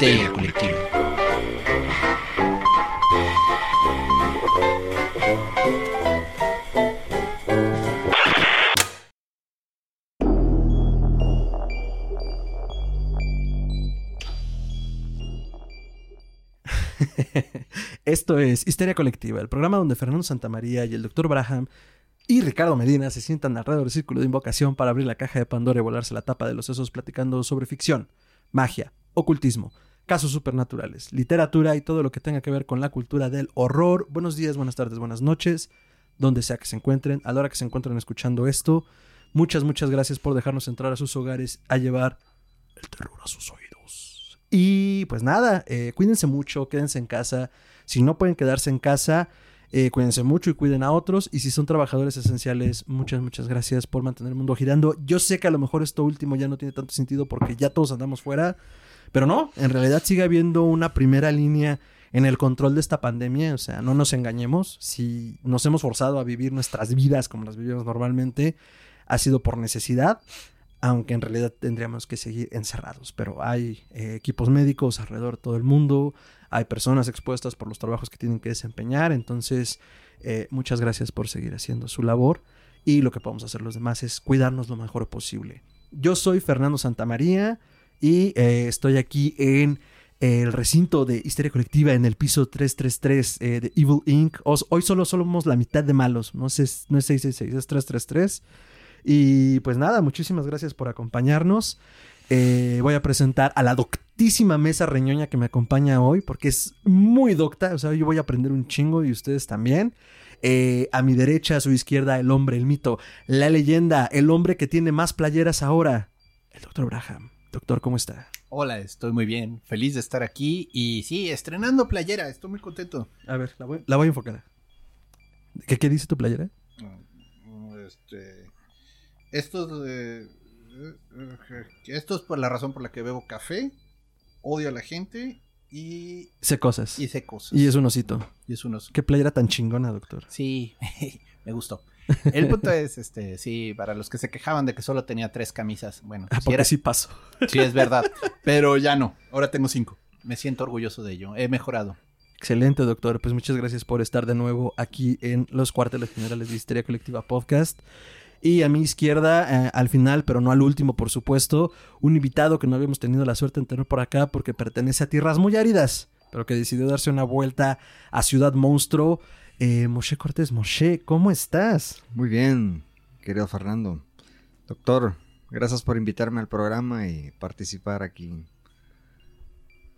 Histeria Colectiva. Esto es Histeria Colectiva, el programa donde Fernando Santamaría y el Dr. Braham y Ricardo Medina se sientan alrededor del círculo de invocación para abrir la caja de Pandora y volarse la tapa de los sesos platicando sobre ficción, magia, ocultismo, casos supernaturales, literatura y todo lo que tenga que ver con la cultura del horror. Buenos días, buenas tardes, buenas noches, donde sea que se encuentren, a la hora que se encuentren escuchando esto. Muchas, muchas gracias por dejarnos entrar a sus hogares a llevar el terror a sus oídos. Y pues nada, eh, cuídense mucho, quédense en casa. Si no pueden quedarse en casa, eh, cuídense mucho y cuiden a otros. Y si son trabajadores esenciales, muchas, muchas gracias por mantener el mundo girando. Yo sé que a lo mejor esto último ya no tiene tanto sentido porque ya todos andamos fuera. Pero no, en realidad sigue habiendo una primera línea en el control de esta pandemia. O sea, no nos engañemos. Si nos hemos forzado a vivir nuestras vidas como las vivimos normalmente, ha sido por necesidad. Aunque en realidad tendríamos que seguir encerrados. Pero hay eh, equipos médicos alrededor de todo el mundo. Hay personas expuestas por los trabajos que tienen que desempeñar. Entonces, eh, muchas gracias por seguir haciendo su labor. Y lo que podemos hacer los demás es cuidarnos lo mejor posible. Yo soy Fernando Santamaría y eh, estoy aquí en el recinto de Histeria Colectiva en el piso 333 eh, de Evil Inc. Hoy solo somos la mitad de malos, no, es, no es 666, es 333. Y pues nada, muchísimas gracias por acompañarnos. Eh, voy a presentar a la doctísima mesa reñoña que me acompaña hoy, porque es muy docta, o sea, yo voy a aprender un chingo y ustedes también. Eh, a mi derecha, a su izquierda, el hombre, el mito, la leyenda, el hombre que tiene más playeras ahora, el doctor Braham. Doctor, ¿cómo está? Hola, estoy muy bien, feliz de estar aquí y sí, estrenando playera, estoy muy contento. A ver, la voy, la voy a enfocar. ¿Qué, ¿Qué dice tu playera? Mm, Este, estos, eh, eh, esto es por la razón por la que bebo café, odio a la gente y Sé cosas. hice cosas. Y es un osito. Y es unos. Qué playera tan chingona, doctor. Sí, me gustó. El punto es, este, sí, para los que se quejaban de que solo tenía tres camisas, bueno, Ah, porque era- sí paso. sí es verdad, pero ya no, ahora tengo cinco. Me siento orgulloso de ello, he mejorado. Excelente, doctor. Pues muchas gracias por estar de nuevo aquí en los cuarteles generales de Histeria Colectiva Podcast. Y a mi izquierda, eh, al final, pero no al último, por supuesto, un invitado que no habíamos tenido la suerte de tener por acá porque pertenece a tierras muy áridas, pero que decidió darse una vuelta a Ciudad Monstruo. Eh, Moshe Cortés, Moshe, ¿cómo estás? Muy bien, querido Fernando. Doctor, gracias por invitarme al programa y participar aquí.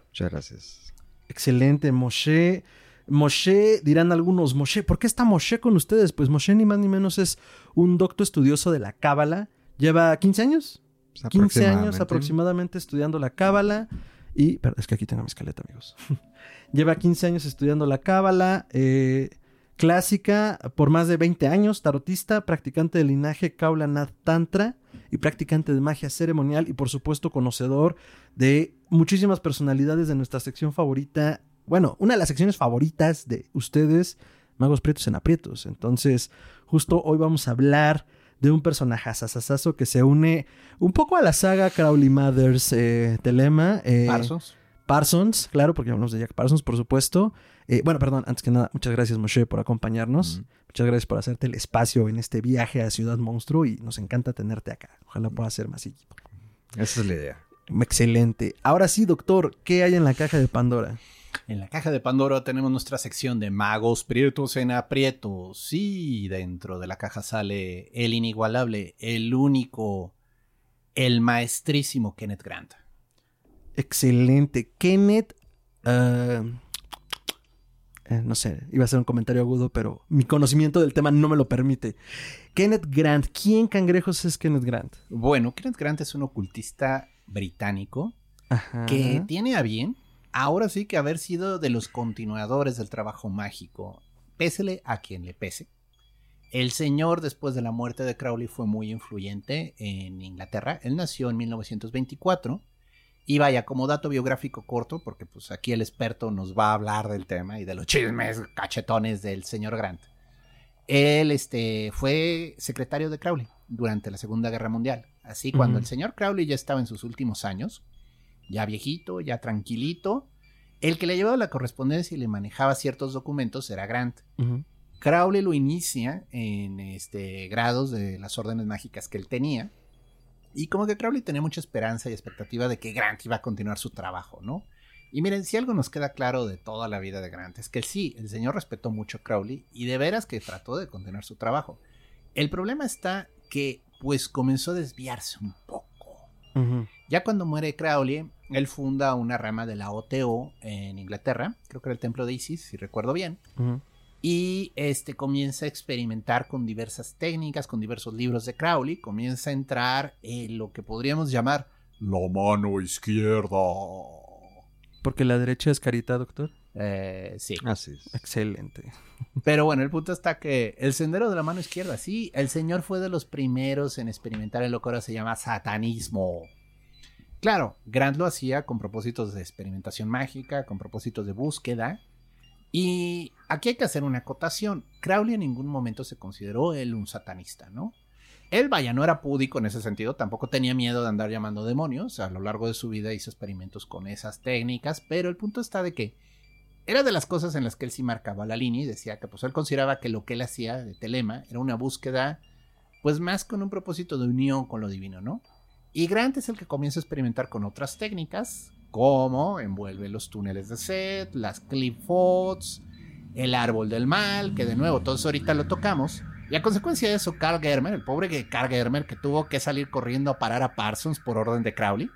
Muchas gracias. Excelente, Moshe. Moshe, dirán algunos, Moshe, ¿por qué está Moshe con ustedes? Pues Moshe ni más ni menos es un docto estudioso de la Cábala. Lleva 15 años. 15 años aproximadamente estudiando la Cábala. Y, es que aquí tengo mi escaleta, amigos. Lleva 15 años estudiando la Cábala eh, clásica por más de 20 años, tarotista, practicante del linaje Kaula Nath Tantra y practicante de magia ceremonial y por supuesto conocedor de muchísimas personalidades de nuestra sección favorita. Bueno, una de las secciones favoritas de ustedes, Magos Prietos en Aprietos. Entonces, justo hoy vamos a hablar de un personaje asasasazo que se une un poco a la saga Crowley Mothers eh, Telema. eh. Parsons, claro, porque hablamos de Jack Parsons, por supuesto. Eh, bueno, perdón, antes que nada, muchas gracias, Moshe, por acompañarnos. Muchas gracias por hacerte el espacio en este viaje a Ciudad Monstruo y nos encanta tenerte acá. Ojalá pueda ser más seguido. Esa es la idea. Excelente. Ahora sí, doctor, ¿qué hay en la caja de Pandora? En la caja de Pandora tenemos nuestra sección de magos prietos en aprietos. Sí, dentro de la caja sale el inigualable, el único, el maestrísimo Kenneth Grant. Excelente. Kenneth. ah, eh, no sé, iba a ser un comentario agudo, pero mi conocimiento del tema no me lo permite. Kenneth Grant. ¿Quién cangrejos es Kenneth Grant? Bueno, Kenneth Grant es un ocultista británico Ajá. que tiene a bien, ahora sí que haber sido de los continuadores del trabajo mágico, pésele a quien le pese. El señor, después de la muerte de Crowley, fue muy influyente en Inglaterra. Él nació en 1924. Y vaya, como dato biográfico corto, porque pues aquí el experto nos va a hablar del tema y de los chismes cachetones del señor Grant. Él este, fue secretario de Crowley durante la Segunda Guerra Mundial. Así, cuando el señor Crowley ya estaba en sus últimos años, ya viejito, ya tranquilito. El que le llevaba la correspondencia y le manejaba ciertos documentos era Grant. Crowley lo inicia en este, grados de las órdenes mágicas que él tenía. Y como que Crowley tenía mucha esperanza y expectativa de que Grant iba a continuar su trabajo, ¿no? Y miren, si algo nos queda claro de toda la vida de Grant es que sí, el señor respetó mucho a Crowley y de veras que trató de continuar su trabajo. El problema está que pues comenzó a desviarse un poco. Ya cuando muere Crowley, él funda una rama de la OTO en Inglaterra, creo que era el templo de Isis, si recuerdo bien. Y este comienza a experimentar con diversas técnicas, con diversos libros de Crowley, comienza a entrar en lo que podríamos llamar la mano izquierda. Porque la derecha es carita, doctor. Eh, sí. Así es. Excelente. Pero bueno, el punto está que el sendero de la mano izquierda, sí, el señor fue de los primeros en experimentar en lo que ahora se llama satanismo. Claro, Grant lo hacía con propósitos de experimentación mágica, con propósitos de búsqueda. Y aquí hay que hacer una acotación. Crowley en ningún momento se consideró él un satanista, ¿no? Él, vaya, no era púdico en ese sentido, tampoco tenía miedo de andar llamando demonios. A lo largo de su vida hizo experimentos con esas técnicas, pero el punto está de que era de las cosas en las que él sí marcaba la línea y decía que pues él consideraba que lo que él hacía de Telema era una búsqueda pues más con un propósito de unión con lo divino, ¿no? Y Grant es el que comienza a experimentar con otras técnicas como envuelve los túneles de Set, las Clipfots, el árbol del mal, que de nuevo todo eso ahorita lo tocamos. Y a consecuencia de eso, Carl Germer, el pobre Carl Germer que tuvo que salir corriendo a parar a Parsons por orden de Crowley,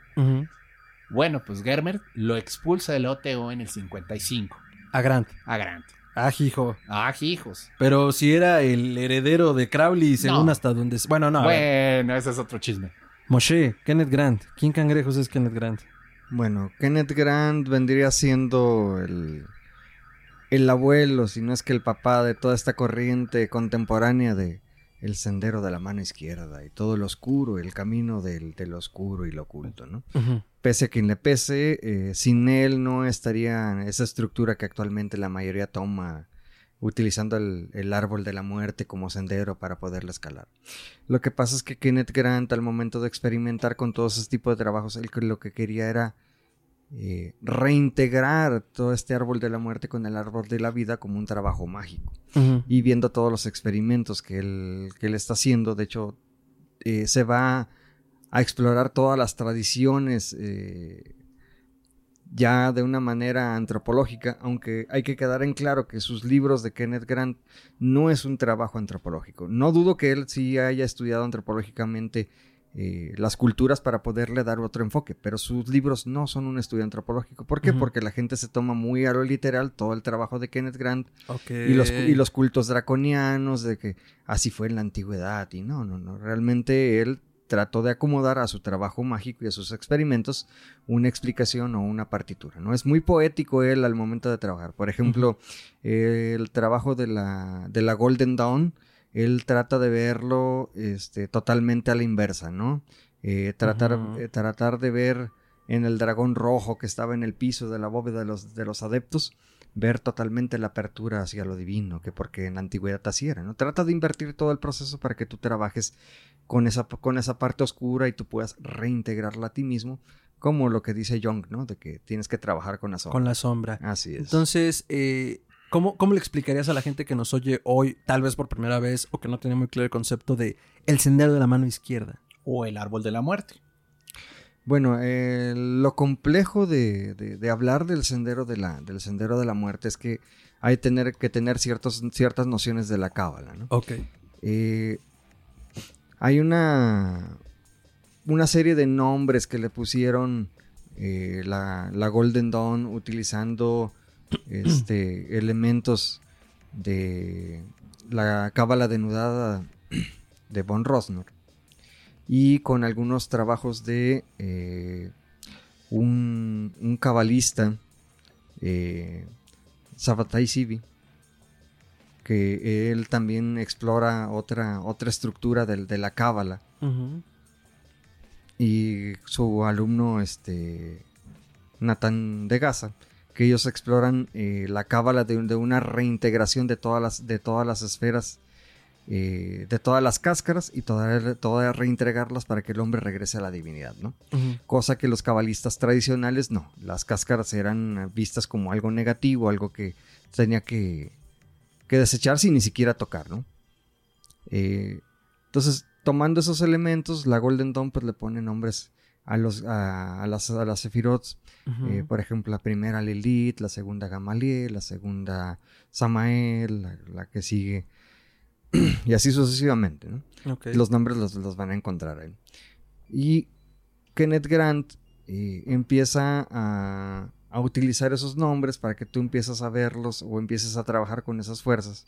bueno, pues Germer lo expulsa del OTO en el 55 A Grant. a Grant. Ah, hijo. Ah, hijos. Pero si era el heredero de Crowley, según No. hasta donde... Bueno, no. bueno, ese es otro chisme. Moshe, Kenneth Grant. ¿Quién cangrejos es Kenneth Grant? Bueno, Kenneth Grant vendría siendo el, el abuelo, si no es que el papá de toda esta corriente contemporánea de el sendero de la mano izquierda y todo lo oscuro, el camino del, del oscuro y lo oculto, ¿no? Pese a quien le pese, eh, sin él no estaría esa estructura que actualmente la mayoría toma utilizando el, el árbol de la muerte como sendero para poderla escalar. Lo que pasa es que Kenneth Grant al momento de experimentar con todos ese tipo de trabajos, él lo que quería era eh, reintegrar todo este árbol de la muerte con el árbol de la vida como un trabajo mágico y viendo todos los experimentos que él, que él está haciendo, de hecho, eh, se va a explorar todas las tradiciones eh, ya de una manera antropológica, aunque hay que quedar en claro que sus libros de Kenneth Grant no es un trabajo antropológico. No dudo que él sí haya estudiado antropológicamente eh, las culturas para poderle dar otro enfoque, pero sus libros no son un estudio antropológico. ¿Por qué? Porque la gente se toma muy a lo literal todo el trabajo de Kenneth Grant y los, y los cultos draconianos de que así fue en la antigüedad y no, no, no, realmente él trató de acomodar a su trabajo mágico y a sus experimentos una explicación o una partitura, ¿no? Es muy poético él al momento de trabajar. Por ejemplo, eh, el trabajo de la, de la Golden Dawn, él trata de verlo este, totalmente a la inversa, ¿no? Eh, tratar, eh, tratar de ver en el dragón rojo que estaba en el piso de la bóveda de los, de los adeptos, ver totalmente la apertura hacia lo divino, que porque en la antigüedad así era, ¿no? Trata de invertir todo el proceso para que tú trabajes con esa, con esa parte oscura y tú puedas reintegrarla a ti mismo, como lo que dice Jung, ¿no? De que tienes que trabajar con la sombra. Con la sombra. Así es. Entonces, eh, ¿cómo, ¿cómo le explicarías a la gente que nos oye hoy, tal vez por primera vez, o que no tiene muy claro el concepto de el sendero de la mano izquierda? O el árbol de la muerte. Bueno, eh, lo complejo de, de- de hablar del sendero de la, del sendero de la muerte es que hay tener, que tener ciertos, ciertas nociones de la cábala, ¿no? Ok. Eh, hay una, una serie de nombres que le pusieron eh, la, la Golden Dawn utilizando este, elementos de la cábala denudada de Von Rosner y con algunos trabajos de eh, un, un cabalista, eh, Sabbatai Sibi, que él también explora otra, otra estructura del- de, la cábala. Y su alumno este Nathan de Gaza que ellos exploran eh, la cábala de, de una reintegración de todas las de todas las esferas eh, de todas las cáscaras y todas toda reintegrarlas para que el hombre regrese a la divinidad, ¿no? Cosa que los cabalistas tradicionales no. Las cáscaras eran vistas como algo negativo, algo que tenía que, que desecharse y ni siquiera tocar, ¿no? Eh, entonces, tomando esos elementos, la Golden Dawn pues le pone nombres a, los, a, a las, a las. Eh, por ejemplo, la primera Lilith, la segunda Gamaliel, la segunda Samael, la, la que sigue. y así sucesivamente. Los nombres los, los van a encontrar ahí. Y Kenneth Grant eh, empieza a, a utilizar esos nombres para que tú empieces a verlos o empieces a trabajar con esas fuerzas.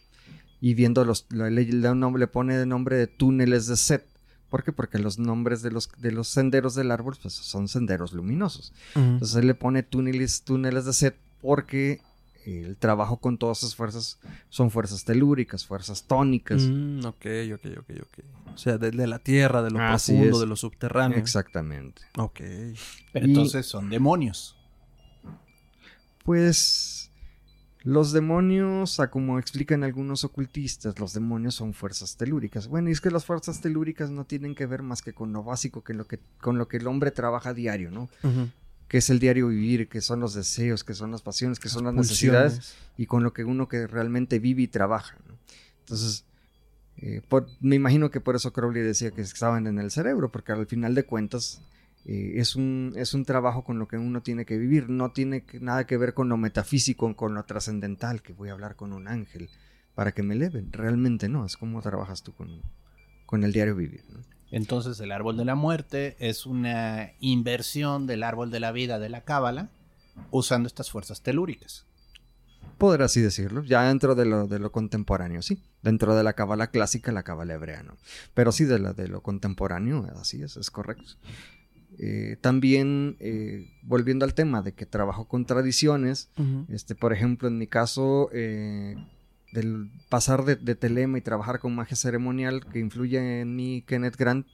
Y viendo los, le, le- le le pone de nombre de túneles de Set. ¿Por qué? Porque los nombres de los, de los senderos del árbol pues, son senderos luminosos. Entonces él le pone túneles, túneles de Set porque el trabajo con todas esas fuerzas son fuerzas telúricas, fuerzas tónicas. Mm, ok, ok, ok, ok. O sea, de, de la tierra, de lo Así profundo, es. de lo subterráneo. Exactamente. Ok. Pero Y- entonces son demonios. Pues los demonios, a como explican algunos ocultistas, los demonios son fuerzas telúricas. Bueno, y es que las fuerzas telúricas no tienen que ver más que con lo básico, que lo que, con lo que el hombre trabaja a diario, ¿no? Que es el diario vivir, que son los deseos, que son las pasiones, que son las Pulsiones. necesidades y con lo que uno que realmente vive y trabaja. ¿no? Entonces, eh, por- me imagino que por eso Crowley decía que estaban en el cerebro, porque al final de cuentas eh, es, un, es un trabajo con lo que uno tiene que vivir, no tiene que- nada que ver con lo metafísico, con lo trascendental, que voy a hablar con un ángel para que me eleven. Realmente no, es como trabajas tú con, con el diario vivir. ¿no? Entonces el árbol de la muerte es una inversión del árbol de la vida de la cábala usando estas fuerzas telúricas. Poder así decirlo, ya dentro de lo, de lo contemporáneo, sí. Dentro de la cábala clásica, la cábala hebrea, ¿no? Pero sí de, la, de lo contemporáneo, así es, es correcto. Eh, también, eh, volviendo al tema de que trabajo con tradiciones, este, por ejemplo, en mi caso, eh, del pasar de, de telema y trabajar con magia ceremonial que influye en mí, Kenneth Grant,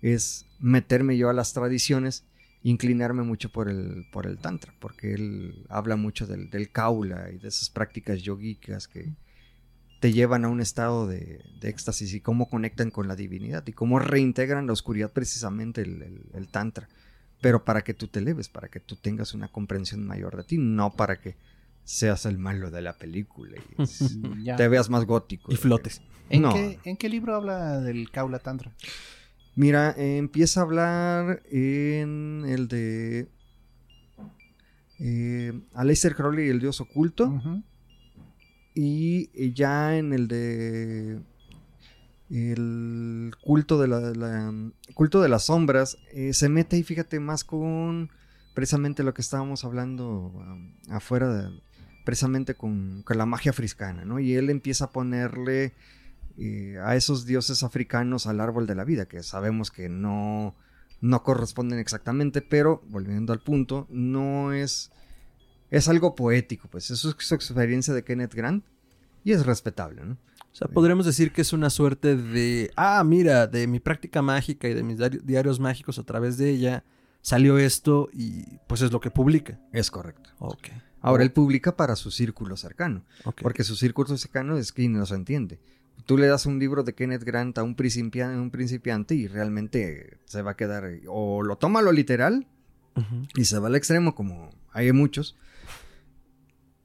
es meterme yo a las tradiciones, inclinarme mucho por el, por el Tantra, porque él habla mucho del, del Kaula y de esas prácticas yogicas que te llevan a un estado de, de éxtasis y cómo conectan con la divinidad y cómo reintegran la oscuridad precisamente el, el- el Tantra. Pero para que tú te eleves, para que tú tengas una comprensión mayor de ti, no para que seas el malo de la película y te veas más gótico. Y flotes. ¿En, No. qué, en qué libro habla del Kaula Tantra? Mira, eh, empieza a hablar en el de eh, Aleister Crowley y el dios oculto. Y eh, ya en el de el culto de la- culto de las sombras eh, se mete y fíjate más con precisamente lo que estábamos hablando afuera precisamente con, con la magia africana, ¿no? Y él empieza a ponerle eh, a esos dioses africanos al árbol de la vida, que sabemos que no, no corresponden exactamente, pero volviendo al punto, no es, es algo poético, pues eso es su experiencia de Kenneth Grant y es respetable, ¿no? O sea, podríamos decir que es una suerte de, ah, mira, de mi práctica mágica y de mis diari- diarios mágicos a través de ella salió esto y pues es lo que publica. Es correcto. Ok. Ahora él publica para su círculo cercano, porque su círculo cercano es quien no se entiende. Tú le das un libro de Kenneth Grant a un principiante, un principiante y realmente se va a quedar o lo toma a lo literal y se va al extremo como hay muchos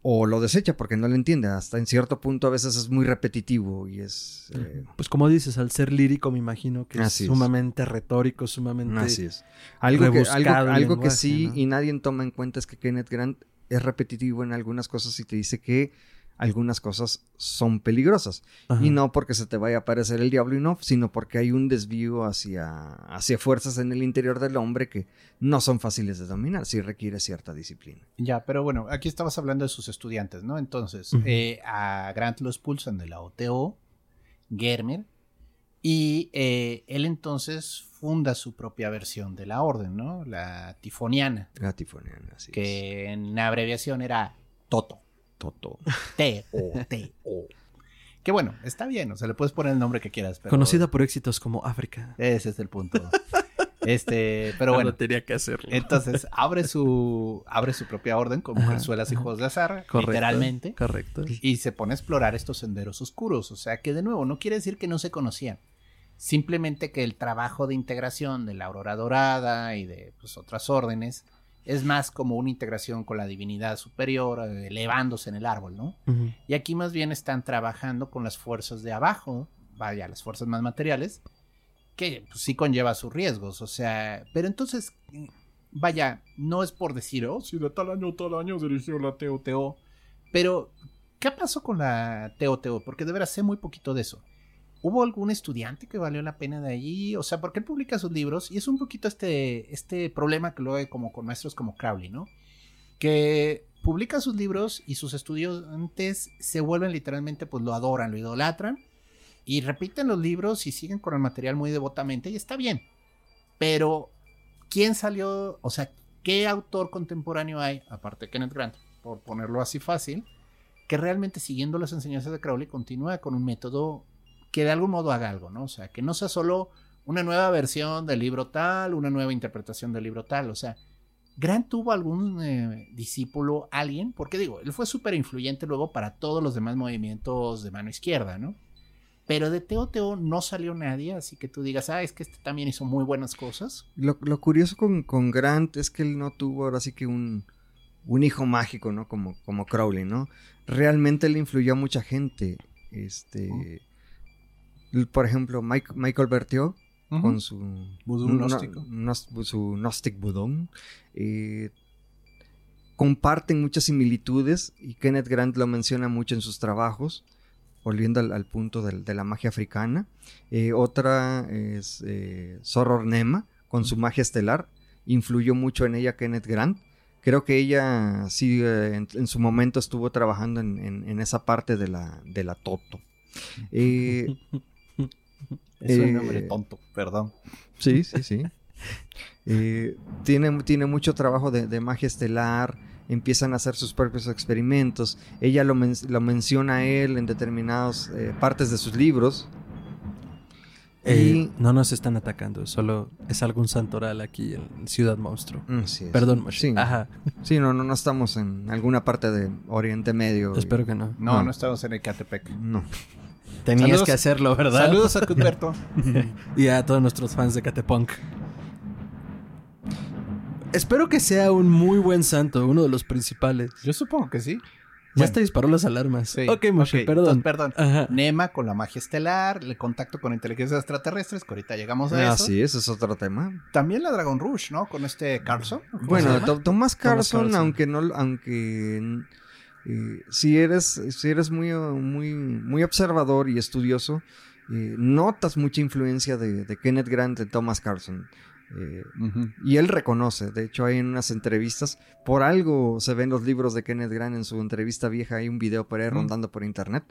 o lo desecha porque no lo entiende hasta en cierto punto a veces es muy repetitivo y es eh, Pues como dices, al ser lírico me imagino que Así es es. sumamente retórico, sumamente... así es algo que, algo, que sí ¿no? y nadie toma en cuenta es que Kenneth Grant es repetitivo en algunas cosas y te dice que algunas cosas son peligrosas Ajá. y no porque se te vaya a aparecer el diablo y no, sino porque hay un desvío hacia, hacia fuerzas en el interior del hombre que no son fáciles de dominar, sí requiere cierta disciplina. Ya, pero bueno, aquí estabas hablando de sus estudiantes, ¿no? Entonces, eh, a Grant lo expulsan de la OTO, Germer, y eh, él entonces funda su propia versión de la orden, ¿no? La tifoniana, Gatifoniana, así es. que en abreviación era Toto. Toto. T-O-T-O. Que bueno, está bien, o sea, le puedes poner el nombre que quieras, pero... Conocida por éxitos como África. Ese es el punto. Este, pero No bueno. tenía que hacerlo. Entonces abre su, abre su propia orden con mujerzuelas y juegos de azar, Correcto, literalmente. Correcto. y se pone a explorar estos senderos oscuros. O sea que de nuevo, no quiere decir que no se conocían. Simplemente que el trabajo de integración de la aurora dorada y de pues, otras órdenes es más como una integración con la divinidad superior, elevándose en el árbol, ¿no? Y aquí más bien están trabajando con las fuerzas de abajo, vaya, las fuerzas más materiales, que pues, sí conlleva sus riesgos, o sea, pero entonces, vaya, no es por decir, oh, si de tal año, tal año dirigió la TOTO, pero, ¿qué pasó con la TOTO? Porque de veras sé muy poquito de eso. ¿Hubo algún estudiante que valió la pena de allí? O sea, porque él publica sus libros y es un poquito este, este problema que luego hay como con maestros como Crowley, ¿no? Que publica sus libros y sus estudiantes se vuelven literalmente, pues lo adoran, lo idolatran y repiten los libros y siguen con el material muy devotamente y está bien. Pero, ¿quién salió? O sea, ¿qué autor contemporáneo hay, aparte de Kenneth Grant, por ponerlo así fácil, que realmente siguiendo las enseñanzas de Crowley continúa con un método que de algún modo haga algo, ¿no? O sea, que no sea solo una nueva versión del libro tal, una nueva interpretación del libro tal, o sea, Grant tuvo algún eh, discípulo, alguien, porque digo, él fue súper influyente luego para todos los demás movimientos de mano izquierda, ¿no? Pero de Teo Teo no salió nadie, así que tú digas, ah, es que este también hizo muy buenas cosas. Lo, lo curioso con, con Grant es que él no tuvo ahora sí que un, un hijo mágico, ¿no? Como, como Crowley, ¿no? Realmente le influyó a mucha gente. Este. Por ejemplo, Mike- Michael Berthiaud, con su. Gnóstico. nos- su Gnostic Budón. eh, comparten muchas similitudes y Kenneth Grant lo menciona mucho en sus trabajos, volviendo al, al punto del- de, la magia africana. Eh, otra es eh, Soror Nema, con su magia estelar. Influyó mucho en ella Kenneth Grant. Creo que ella sí eh, en, en su momento estuvo trabajando en, en- en esa parte de la, de la Toto. Eh, Es un Eh, nombre tonto, perdón. Sí, sí, sí. Eh, tiene, tiene mucho trabajo de, de magia estelar. Empiezan a hacer sus propios experimentos. Ella lo, men- lo menciona a él en determinadas eh, partes de sus libros. Eh, no nos están atacando, solo es algún santoral aquí en Ciudad Monstruo. Mm, sí, Perdón. Sí, Ajá, sí, no, no, no estamos en alguna parte de Oriente Medio. espero que no. No, No. no estamos en Ecatepec. No. Tenías Saludos- que hacerlo, ¿verdad? Saludos a Cuthberto. y a todos nuestros fans de Catepunk. Espero que sea un muy buen santo, uno de los principales. Yo supongo que sí. Ya Bueno. hasta disparó las alarmas. Sí. Ok, Moshe, Ok, perdón. entonces, perdón. Ajá. Nema con la magia estelar, el contacto con inteligencias extraterrestres, que ahorita llegamos a Ah, eso. sí, ese es otro tema. También la Dragon Rush, ¿no? Con este Carlson. ¿cómo se Bueno, llama? To- Thomas Carlson, Carlson. aunque no, aunque eh, si eres, si eres muy, muy, muy observador y estudioso, eh, notas mucha influencia de, de Kenneth Grant en Thomas Carlson. Eh, Ujú. y él reconoce, de hecho hay en unas entrevistas, por algo se ven los libros de Kenneth Grant en su entrevista vieja, hay un video por ahí Mm. rondando por internet.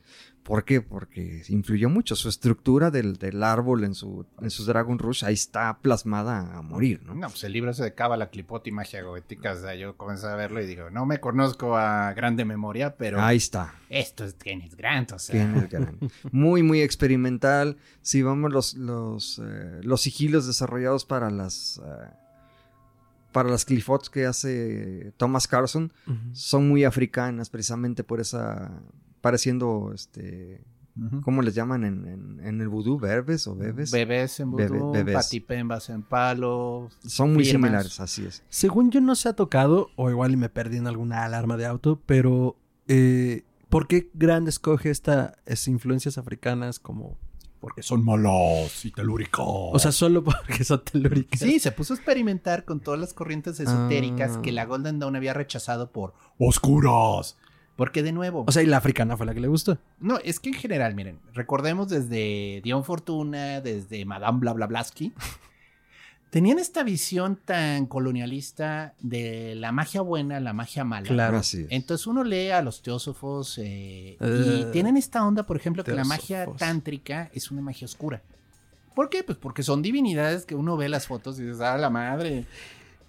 ¿Por qué? Porque influyó mucho su estructura del, del árbol en su, en su Dragon Rush, ahí está plasmada a morir, ¿no? No, pues el libro ese de Cábala, Clipot y Magia Goética, o sea, yo comencé a verlo y digo, no me conozco a grande memoria, pero Ahí está. esto es Kenneth Grant, o sea. Kenneth Grant. Muy, muy experimental. Si vamos los, los, eh, los sigilos desarrollados para las eh, para las clifots que hace Thomas Carlson Ujú. son muy africanas, precisamente por esa pareciendo este. ¿cómo les llaman en, en- en el vudú? ¿Verbes o bebes? Bebés en Bebe- vudú, bebés. patipembas en palo. son muy firmas. similares, así es. Según yo no se ha tocado, o igual y me perdí en alguna alarma de auto, pero eh, ¿por qué Grant escoge esta, estas influencias africanas como... Porque son malos y telúricos. O sea, solo porque son telúricas? Sí, se puso a experimentar con todas las corrientes esotéricas Ah. que la Golden Dawn había rechazado por oscuras. Porque de nuevo, O sea, y la africana fue la que le gustó. no, es que en general, miren, recordemos desde Dion Fortuna, desde Madame Blablablaski, tenían esta visión tan colonialista de la magia buena, la magia mala. Claro. Así es. Entonces uno lee a los teósofos eh, Eh, y tienen esta onda, por ejemplo, que la magia tántrica es una magia oscura. ¿Por qué? Pues porque son divinidades que uno ve las fotos y dices, ah, la madre.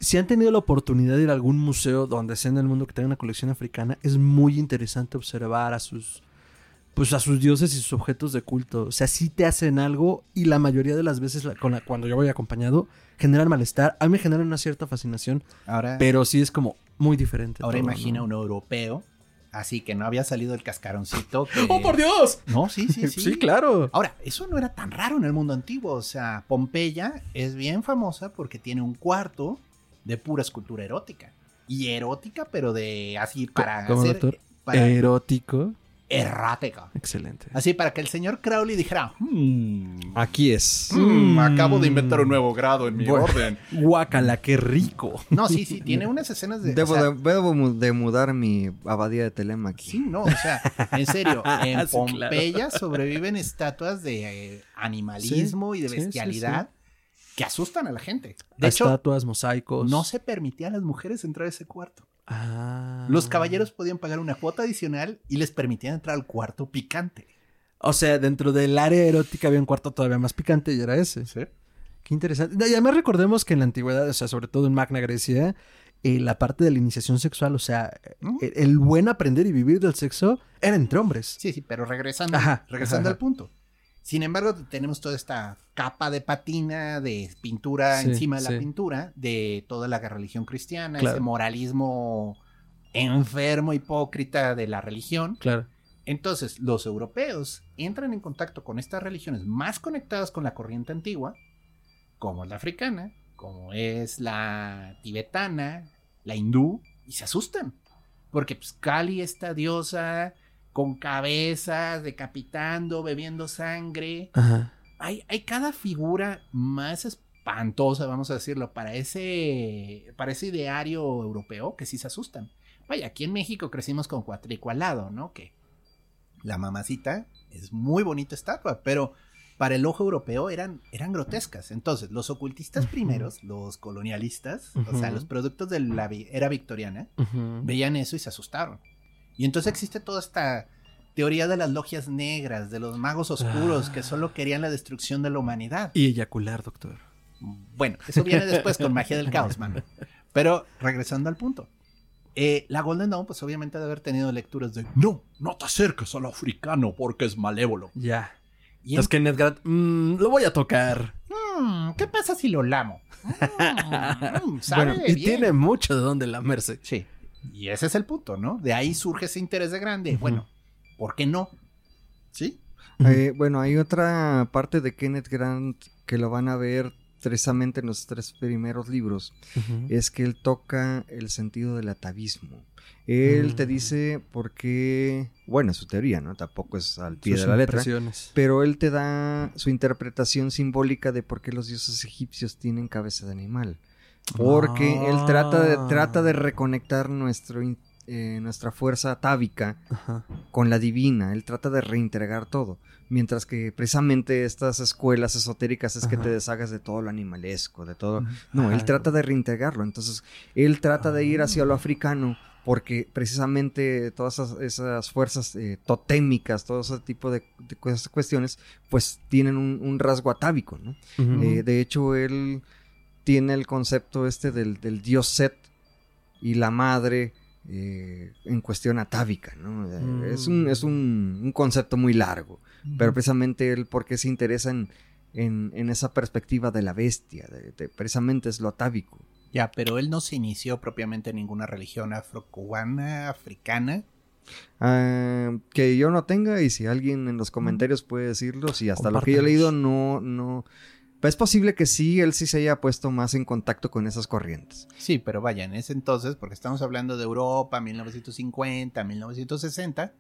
Si han tenido la oportunidad de ir a algún museo donde sea en el mundo que tenga una colección africana, es muy interesante observar a sus pues a sus dioses y sus objetos de culto. O sea, sí te hacen algo y la mayoría de las veces la- con la- cuando yo voy acompañado generan malestar. A mí me generan una cierta fascinación, Ahora, pero sí es como muy diferente. ahora todo, imagina ¿no? un europeo, así que no había salido el cascaroncito. que- ¡Oh, por Dios! No, sí, sí, sí. Sí, claro. Ahora, eso no era tan raro en el mundo antiguo. O sea, Pompeya es bien famosa porque tiene un cuarto de pura escultura erótica. Y erótica, pero de así para ¿Cómo, hacer. Para Erótico. Errática. Excelente. Así para que el señor Crowley dijera: "Hmm, Aquí es. hmm, acabo de inventar un nuevo grado en mi Bueno. orden. Guácala, qué rico. No, sí, sí, tiene unas escenas de. o Debo, sea, de, debo mu- de mudar mi abadía de Telema aquí. Sí, no, o sea, en serio, en Sí, claro. Pompeya sobreviven estatuas de eh, animalismo y de sí, sí, bestialidad que asustan a la gente. De hecho, Estatuas, mosaicos. no se permitía a las mujeres entrar a ese cuarto. Ah. Los caballeros podían pagar una cuota adicional y les permitían entrar al cuarto picante. O sea, dentro del área erótica había un cuarto todavía más picante y era ese. Qué interesante. Y además recordemos que en la antigüedad, o sea, sobre todo en Magna Grecia, eh, la parte de la iniciación sexual, o sea, ¿Mm? el, el buen aprender y vivir del sexo era entre hombres. Sí, sí, pero regresando, Ajá, regresando ajá. al punto. Sin embargo, tenemos toda esta capa de patina, de pintura Sí, encima de la sí. pintura, de toda la religión cristiana, Claro. ese moralismo enfermo, hipócrita de la religión. Claro. Entonces, los europeos entran en contacto con estas religiones más conectadas con la corriente antigua, como la africana, como es la tibetana, la hindú, y se asustan. Porque pues, Kali, esta diosa con cabezas, decapitando, bebiendo sangre. Ajá. Hay, hay cada figura más espantosa, vamos a decirlo, para ese, para ese ideario europeo que sí se asustan. Vaya, aquí en México crecimos con cuatrico al lado, ¿no? Que la mamacita es muy bonita estatua, pero para el ojo europeo eran, eran grotescas. Entonces, los ocultistas primeros, los colonialistas, o sea, los productos de la era victoriana, veían eso y se asustaron. Y entonces existe toda esta teoría de las logias negras, de los magos oscuros Ah. que solo querían la destrucción de la humanidad. Y eyacular, doctor. Bueno, eso viene después con magia del caos, mano. Pero regresando al punto. eh, la Golden Dawn, pues obviamente debe haber tenido lecturas de no, no te acerques al africano porque es malévolo. Ya. Y Es que Nedgard, mm, lo voy a tocar. "Mm, ¿qué pasa si lo lamo? Mm, mm, sabe Bueno, y bien". tiene mucho de dónde lamerse. Sí. Y ese es el punto, ¿no? De ahí surge ese interés de grande. Bueno, ¿por qué no? ¿Sí? Eh, bueno, hay otra parte de Kenneth Grant que lo van a ver precisamente en los tres primeros libros. Es que él toca el sentido del atavismo. Él te Mm. dice por qué, bueno, es su teoría, ¿no? Tampoco es al pie Sus de la letra. Pero él te da su interpretación simbólica de por qué los dioses egipcios tienen cabeza de animal. Porque él trata de, Ah. trata de reconectar nuestro, eh, nuestra fuerza atávica Ajá. con la divina. Él trata de reintegrar todo. Mientras que precisamente estas escuelas esotéricas es que te deshagas de todo lo animalesco, de todo. No, él trata de reintegrarlo. Entonces, él trata de ir hacia Ah. lo africano porque precisamente todas esas, esas fuerzas eh, totémicas, todo ese tipo de, de cues- cuestiones, pues tienen un, un rasgo atávico, ¿no? Eh, de hecho, él tiene el concepto este del, del dios Set y la madre eh, en cuestión atávica, ¿no? Mm. Es, un, es un, un concepto muy largo, pero precisamente él porque se interesa en, en, en esa perspectiva de la bestia, de- de- precisamente es lo atávico. Ya, pero él no se inició propiamente en ninguna religión afrocubana, africana. Ah, que yo no tenga y si alguien en los comentarios puede decirlo, si hasta lo que yo he leído no, no... Es posible que sí, él sí se haya puesto más en contacto con esas corrientes. Sí, pero vaya, en ese entonces, porque estamos hablando de Europa, 1950, 1960,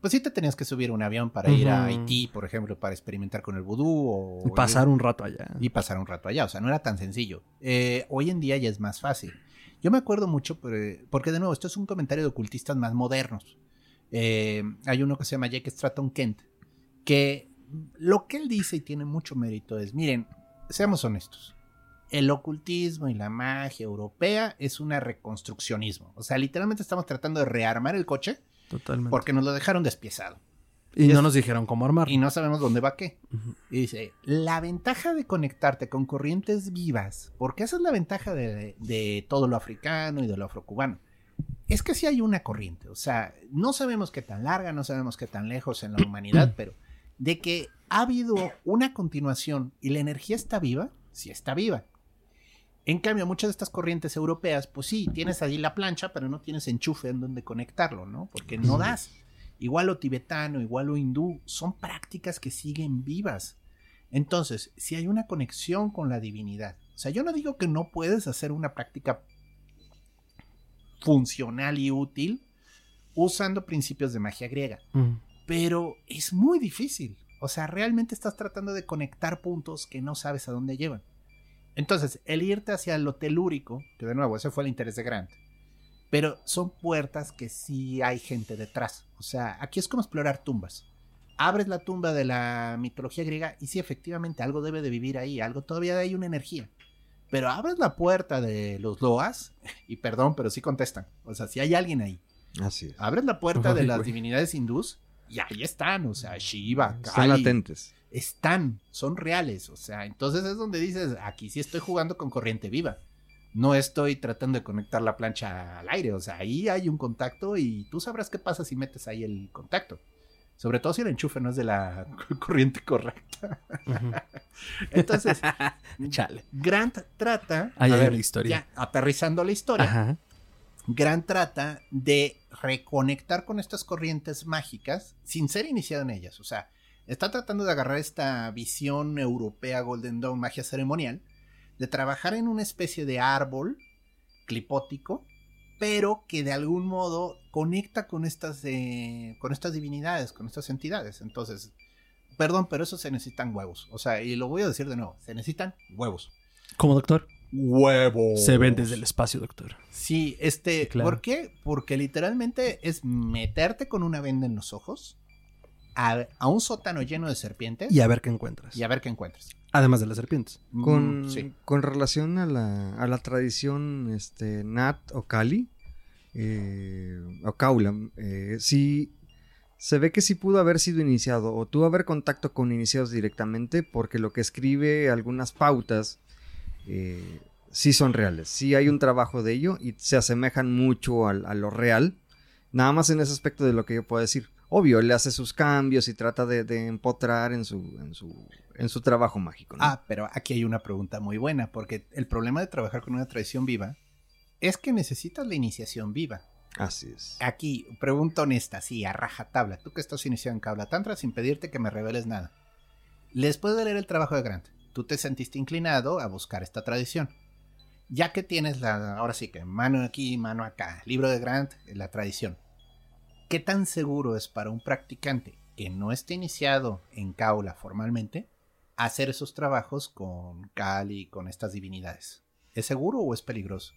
pues sí te tenías que subir un avión para ir a. Haití, por ejemplo, para experimentar con el vudú o Y pasar un rato allá. y pasar un rato allá. O sea, no era tan sencillo. Eh, hoy en día ya es más fácil. Yo me acuerdo mucho, pero- porque de nuevo, esto es un comentario de ocultistas más modernos. Eh, hay uno que se llama Jake Stratton Kent, que lo que él dice y tiene mucho mérito es, miren, seamos honestos. El ocultismo y la magia europea es un reconstruccionismo. O sea, literalmente estamos tratando de rearmar el coche Totalmente. porque nos lo dejaron despiezado. y no es- nos dijeron cómo armar. Y no sabemos dónde va qué. Ujú. Y dice, la ventaja de conectarte con corrientes vivas, porque esa es la ventaja de, de todo lo africano y de lo afrocubano, es que sí hay una corriente. O sea, no sabemos qué tan larga, no sabemos qué tan lejos en la humanidad, pero de que ha habido una continuación y la energía está viva, sí está viva. En cambio, muchas de estas corrientes europeas, pues sí, tienes allí la plancha, pero no tienes enchufe en donde conectarlo, ¿no? Porque no das. Igual lo tibetano, igual lo hindú, son prácticas que siguen vivas. Entonces, si hay una conexión con la divinidad, o sea, yo no digo que no puedes hacer una práctica funcional y útil usando principios de magia griega, Mm. Pero es muy difícil. O sea, realmente estás tratando de conectar puntos que no sabes a dónde llevan. Entonces, el irte hacia lo telúrico, que de nuevo, ese fue el interés de Grant, pero son puertas que sí hay gente detrás. O sea, aquí es como explorar tumbas. Abres la tumba de la mitología griega y sí, efectivamente, algo debe de vivir ahí, algo todavía hay una energía. Pero abres la puerta de los Loas y perdón, pero sí contestan. O sea, si hay alguien ahí. Así es. Abres la puerta de las divinidades hindús y ahí están. O sea, Shiva, Están Kali, latentes. están, son reales. O sea, entonces es donde dices, aquí sí estoy jugando con corriente viva. No estoy tratando de conectar la plancha al aire. O sea, ahí hay un contacto y tú sabrás qué pasa si metes ahí el contacto. Sobre todo si el enchufe no es de la corriente correcta. Entonces, Chale. Grant trata, Ahí a ver, una historia. ya aterrizando la historia, Ajá. Grant trata de reconectar con estas corrientes mágicas sin ser iniciado en ellas. O sea, está tratando de agarrar esta visión europea Golden Dawn, magia ceremonial, de trabajar en una especie de árbol clipótico, pero que de algún modo conecta con estas, eh, con estas divinidades, con estas entidades. Entonces, perdón, pero eso se necesitan huevos. O sea, y lo voy a decir de nuevo, se necesitan huevos. Como doctor. Huevos. Se ven desde el espacio, doctor. Sí, este, Sí, claro. ¿por qué? Porque literalmente es meterte con una venda en los ojos a, a un sótano lleno de serpientes Y a ver qué encuentras. y a ver qué encuentras. Además de las serpientes. Con, Mm, sí. con relación a la, a la tradición este, Nat o Kali, eh, o Kaula, eh, sí se ve que sí pudo haber sido iniciado o tuvo haber contacto con iniciados directamente porque lo que escribe algunas pautas eh, sí son reales, sí hay un trabajo de ello y se asemejan mucho a, lo real, nada más en ese aspecto de lo que yo puedo decir. Obvio, él hace sus cambios y trata de, de empotrar en su, en su, en su trabajo mágico. ¿no? Ah, pero aquí hay una pregunta muy buena, porque el problema de trabajar con una tradición viva es que necesitas la iniciación viva. Así es. Aquí, pregunta honesta, sí, a rajatabla. Tú que estás iniciado en Kabla Tantra sin pedirte que me reveles nada. Después de leer el trabajo de Grant, tú te sentiste inclinado a buscar esta tradición. Ya que tienes la, ahora sí que mano aquí, mano acá, libro de Grant, la tradición. ¿Qué tan seguro es para un practicante que no esté iniciado en Kaula formalmente hacer esos trabajos con Kali, con estas divinidades? ¿Es seguro o es peligroso?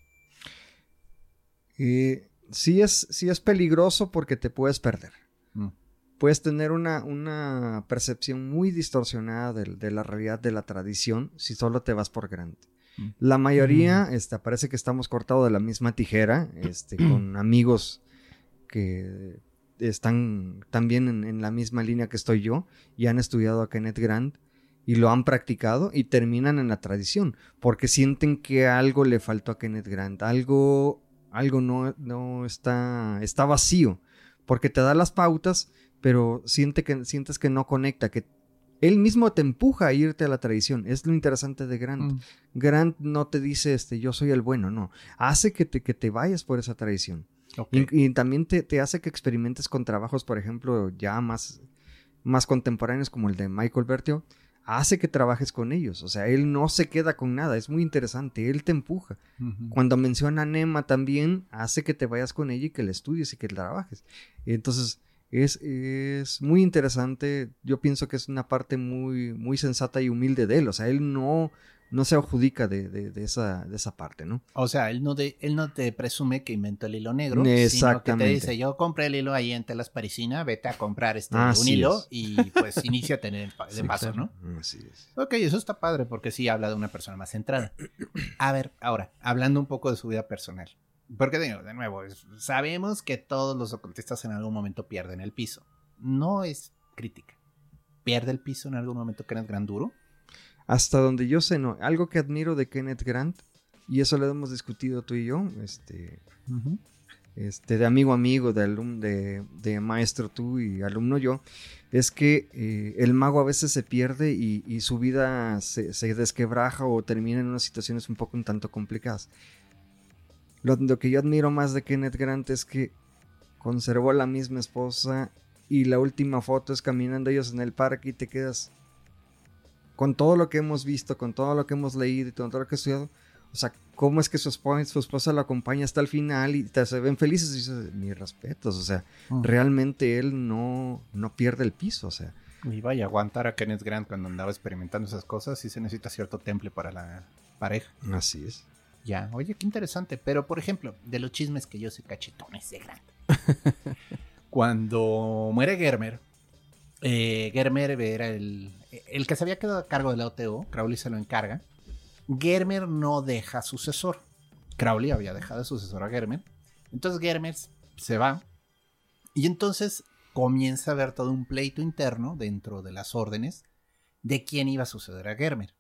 Eh, sí, es, sí es peligroso porque te puedes perder. Mm. Puedes tener una, una percepción muy distorsionada de, de la realidad de la tradición si solo te vas por Grant. Mm. La mayoría, este, parece que estamos cortados de la misma tijera, este, con amigos que están también en, en la misma línea que estoy yo y han estudiado a Kenneth Grant y lo han practicado y terminan en la tradición porque sienten que algo le faltó a Kenneth Grant, algo, algo no, no está, está vacío porque te da las pautas, pero siente que, sientes que no conecta, que él mismo te empuja a irte a la tradición. Es lo interesante de Grant. Mm. Grant no te dice, este, yo soy el bueno, no. Hace que te, que te vayas por esa tradición. Ok. Y, y también te, te hace que experimentes con trabajos, por ejemplo, ya más, más contemporáneos como el de Michael Bertio. Hace que trabajes con ellos. O sea, él no se queda con nada. Es muy interesante. Él te empuja. Cuando menciona a Nema también, hace que te vayas con ella y que la estudies y que la trabajes. Entonces, es, es muy interesante. Yo pienso que es una parte muy, muy sensata y humilde de él. O sea, él no, no se adjudica de, de- de esa, de esa parte, ¿no? O sea, él no, de, él no te presume que inventó el hilo negro, sino Exactamente. que te dice, yo compré el hilo ahí en Telas Parisina, vete a comprar este Así un hilo es. y pues iníciate en el pa- de paso. ¿no? Así es. Ok, eso está padre porque sí habla de una persona más centrada. A ver, ahora, hablando un poco de su vida personal. Porque de nuevo, sabemos que todos los ocultistas en algún momento pierden el piso. No es crítica. ¿Pierde el piso en algún momento Kenneth Granduro? Hasta donde yo sé, no. Algo que admiro de Kenneth Grant, y eso lo hemos discutido tú y yo, este, este, de amigo a amigo, de, alum de, de maestro tú y alumno yo, es que eh, el mago a veces se pierde y, y su vida se, se, desquebraja o termina en unas situaciones un poco un tanto complicadas. Lo, lo, que yo admiro más de Kenneth Grant es que conservó la misma esposa y la última foto es caminando ellos en el parque y te quedas con todo lo que hemos visto, con todo lo que hemos leído y todo lo que he estudiado. O sea, ¿cómo es que su esposa, su esposa lo acompaña hasta el final y te, se ven felices? Y dices, mis respetos, o sea, mm. realmente él no, no pierde el piso, o sea. Y vaya, aguantar a Kenneth Grant cuando andaba experimentando esas cosas, sí se necesita cierto temple para la pareja. Así es. Ya, oye, qué interesante. Pero, por ejemplo, de los chismes que yo sé cachetones de Grant. cuando muere Germer, eh, Germer era el, el que se había quedado a cargo de la OTO, Crowley se lo encarga. Germer no deja sucesor. Crowley había dejado de sucesor a Germer. Entonces Germer se va. Y entonces comienza a haber todo un pleito interno dentro de las órdenes de quién iba a suceder a Germer.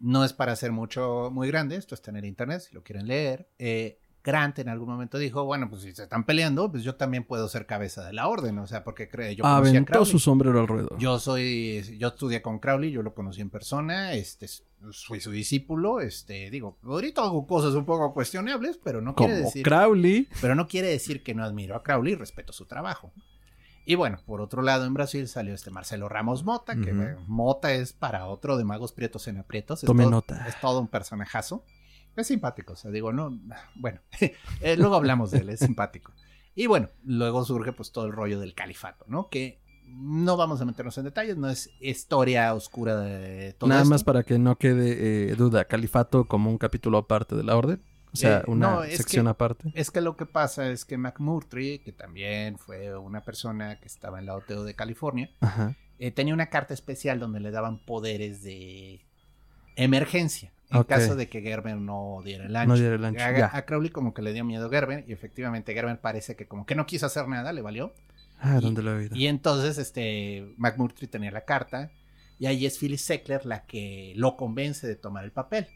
No es para hacer mucho, muy grande, esto está en el internet si lo quieren leer. Eh, Grant en algún momento dijo, bueno, pues si se están peleando, pues yo también puedo ser cabeza de la orden, o sea, porque cree, yo Aventó su sombrero alrededor. Yo soy, yo estudié con Crowley, yo lo conocí en persona, este, fui su discípulo, este, digo, ahorita hago cosas un poco cuestionables, pero no quiere decir... Crowley. Pero no quiere decir que no admiro a Crowley y respeto su trabajo. Y bueno, por otro lado, en Brasil salió este Marcelo Ramos Mota, que Mota es para otro de Magos Prietos en Aprietos. Tome nota. Es todo un personajazo. Es simpático, o sea, digo, no, bueno, eh, luego hablamos de él, es simpático. Y bueno, luego surge pues todo el rollo del califato, ¿no? Que no vamos a meternos en detalles, no es historia oscura de todo Nada más para que no quede eh, duda, califato como un capítulo aparte de la orden. O sea, eh, una sección aparte. Es que lo que pasa es que McMurtry, que también fue una persona que estaba en la OTO de California, tenía una carta especial donde le daban poderes de emergencia en caso de que Gerber no diera el ancho. No diera el ancho. A, Crowley como que le dio miedo Gerber y efectivamente Gerber parece que como que no quiso hacer nada, le valió. Ah, ¿dónde lo he oído? Y entonces este McMurtry tenía la carta y ahí es Phyllis Seckler la que lo convence de tomar el papel.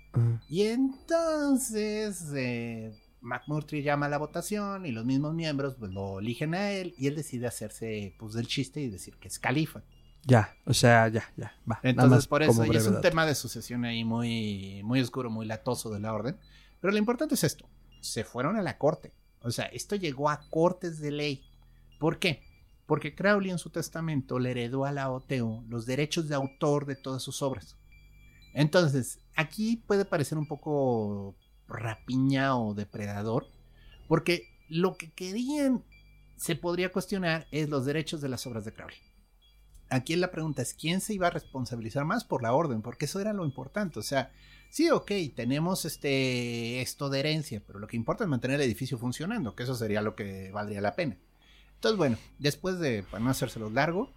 Y entonces eh, McMurtry llama a la votación y los mismos miembros pues, lo eligen a él y él decide hacerse pues del chiste y decir que es califa. Ya, o sea, ya, ya, va. Entonces, por eso, y es un tema de sucesión ahí muy, muy oscuro, muy latoso de la orden. Pero lo importante es esto: se fueron a la corte. O sea, esto llegó a cortes de ley. ¿Por qué? Porque Crowley en su testamento le heredó a la OTO los derechos de autor de todas sus obras. Entonces, aquí puede parecer un poco rapiña o depredador, porque lo que querían, se podría cuestionar, es los derechos de las obras de Crowley aquí la pregunta es quién se iba a responsabilizar más por la orden, porque eso era lo importante. O sea, sí, ok, tenemos este esto de herencia, pero lo que importa es mantener el edificio funcionando, que eso sería lo que valdría la pena. Entonces, bueno, después de, para no hacérselo largo,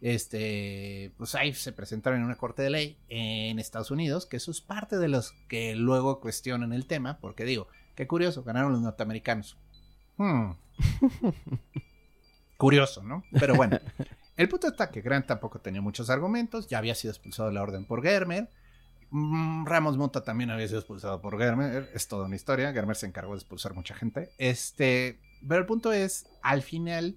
este, pues ahí se presentaron en una corte de ley en Estados Unidos, que eso es parte de los que luego cuestionan el tema, porque digo, qué curioso, ganaron los norteamericanos. Hmm. curioso, ¿no? Pero bueno, el punto está que Grant tampoco tenía muchos argumentos, ya había sido expulsado de la orden por Germer. Mm, Ramos Monta también había sido expulsado por Germer, es toda una historia. Germer se encargó de expulsar mucha gente. Este, pero el punto es, al final,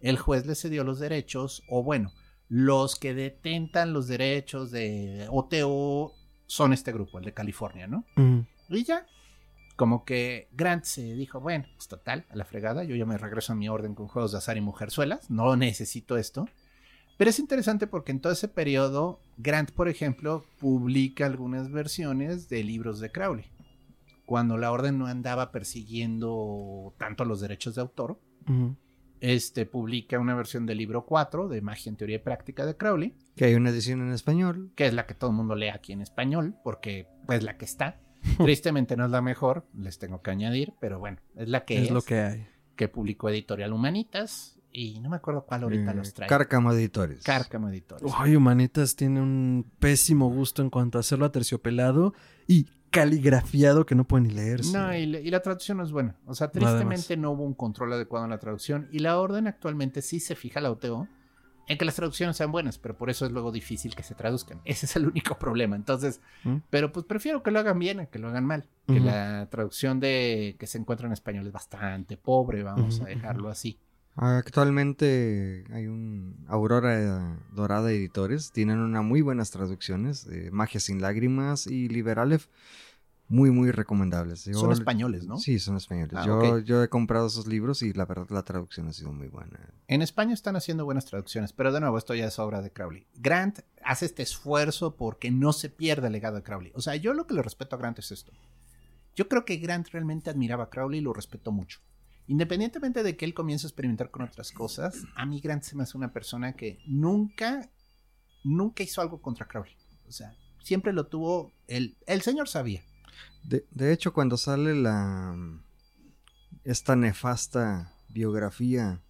el juez le cedió los derechos, o bueno, los que detentan los derechos de OTO son este grupo, el de California, ¿no? Y ya, como que Grant se dijo, bueno, pues total, a la fregada, yo ya me regreso a mi orden con juegos de azar y mujerzuelas, no necesito esto. Pero es interesante porque en todo ese periodo, Grant, por ejemplo, publica algunas versiones de libros de Crowley. Cuando la orden no andaba persiguiendo tanto los derechos de autor, este publica una versión del libro 4 de Magia en Teoría y Práctica de Crowley. Que hay una edición en español. Que es la que todo el mundo lee aquí en español, porque pues la que está. Tristemente no es la mejor, les tengo que añadir, pero bueno, es la que es. Es lo que hay. Que publicó Editorial Humanitas y no me acuerdo cuál ahorita los trae. Cárcamo Editores. Cárcamo Editores. Ay, Humanitas tiene un pésimo gusto en cuanto a hacerlo aterciopelado y caligrafiado que no pueden ni leerse. No, y, la traducción no es buena. O sea, tristemente no hubo un control adecuado en la traducción y la orden actualmente sí se fija la OTO en que las traducciones sean buenas, pero por eso es luego difícil que se traduzcan. Ese es el único problema. Entonces, ¿Mm? pero pues prefiero que lo hagan bien a que lo hagan mal. Que la traducción de que se encuentra en español es bastante pobre, vamos a dejarlo así. Actualmente hay un Aurora Dorada Editores, tienen una muy buenas traducciones, de Magia sin lágrimas y Liberalef, muy muy recomendables. Yo- Son españoles, ¿no? Sí, son españoles. Ah, yo, yo he comprado esos libros y la verdad la traducción ha sido muy buena. En España están haciendo buenas traducciones, pero de nuevo, esto ya es obra de Crowley. Grant hace este esfuerzo porque no se pierda el legado de Crowley. O sea, yo lo que le respeto a Grant es esto. Yo creo que Grant realmente admiraba a Crowley y lo respetó mucho. Independientemente de que él comience a experimentar con otras cosas, a mí Grant se me hace una persona que nunca, nunca hizo algo contra Crowley. O sea, siempre lo tuvo, el, el señor sabía. De, de hecho, cuando sale la esta nefasta biografía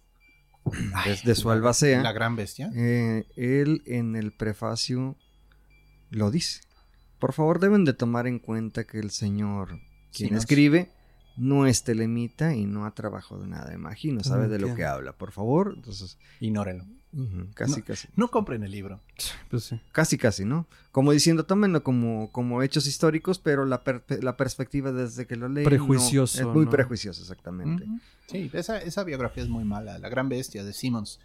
de, de su albacea, La gran bestia. eh, él en el prefacio lo dice. Por favor, deben de tomar en cuenta que el señor quien escribe no es telemita y no ha trabajado de nada de magia y no sabe de lo que habla. Por favor, entonces, Ignórenlo. ujú, casi, casi. No compren el libro. Pues sí. Casi, casi, ¿no? Como diciendo, tómenlo como, como hechos históricos, pero la, per- la perspectiva desde que lo leen. no- Prejuicioso, es muy ¿no? prejuicioso, exactamente. Sí, esa, esa biografía es muy mala. La gran bestia de Simmons.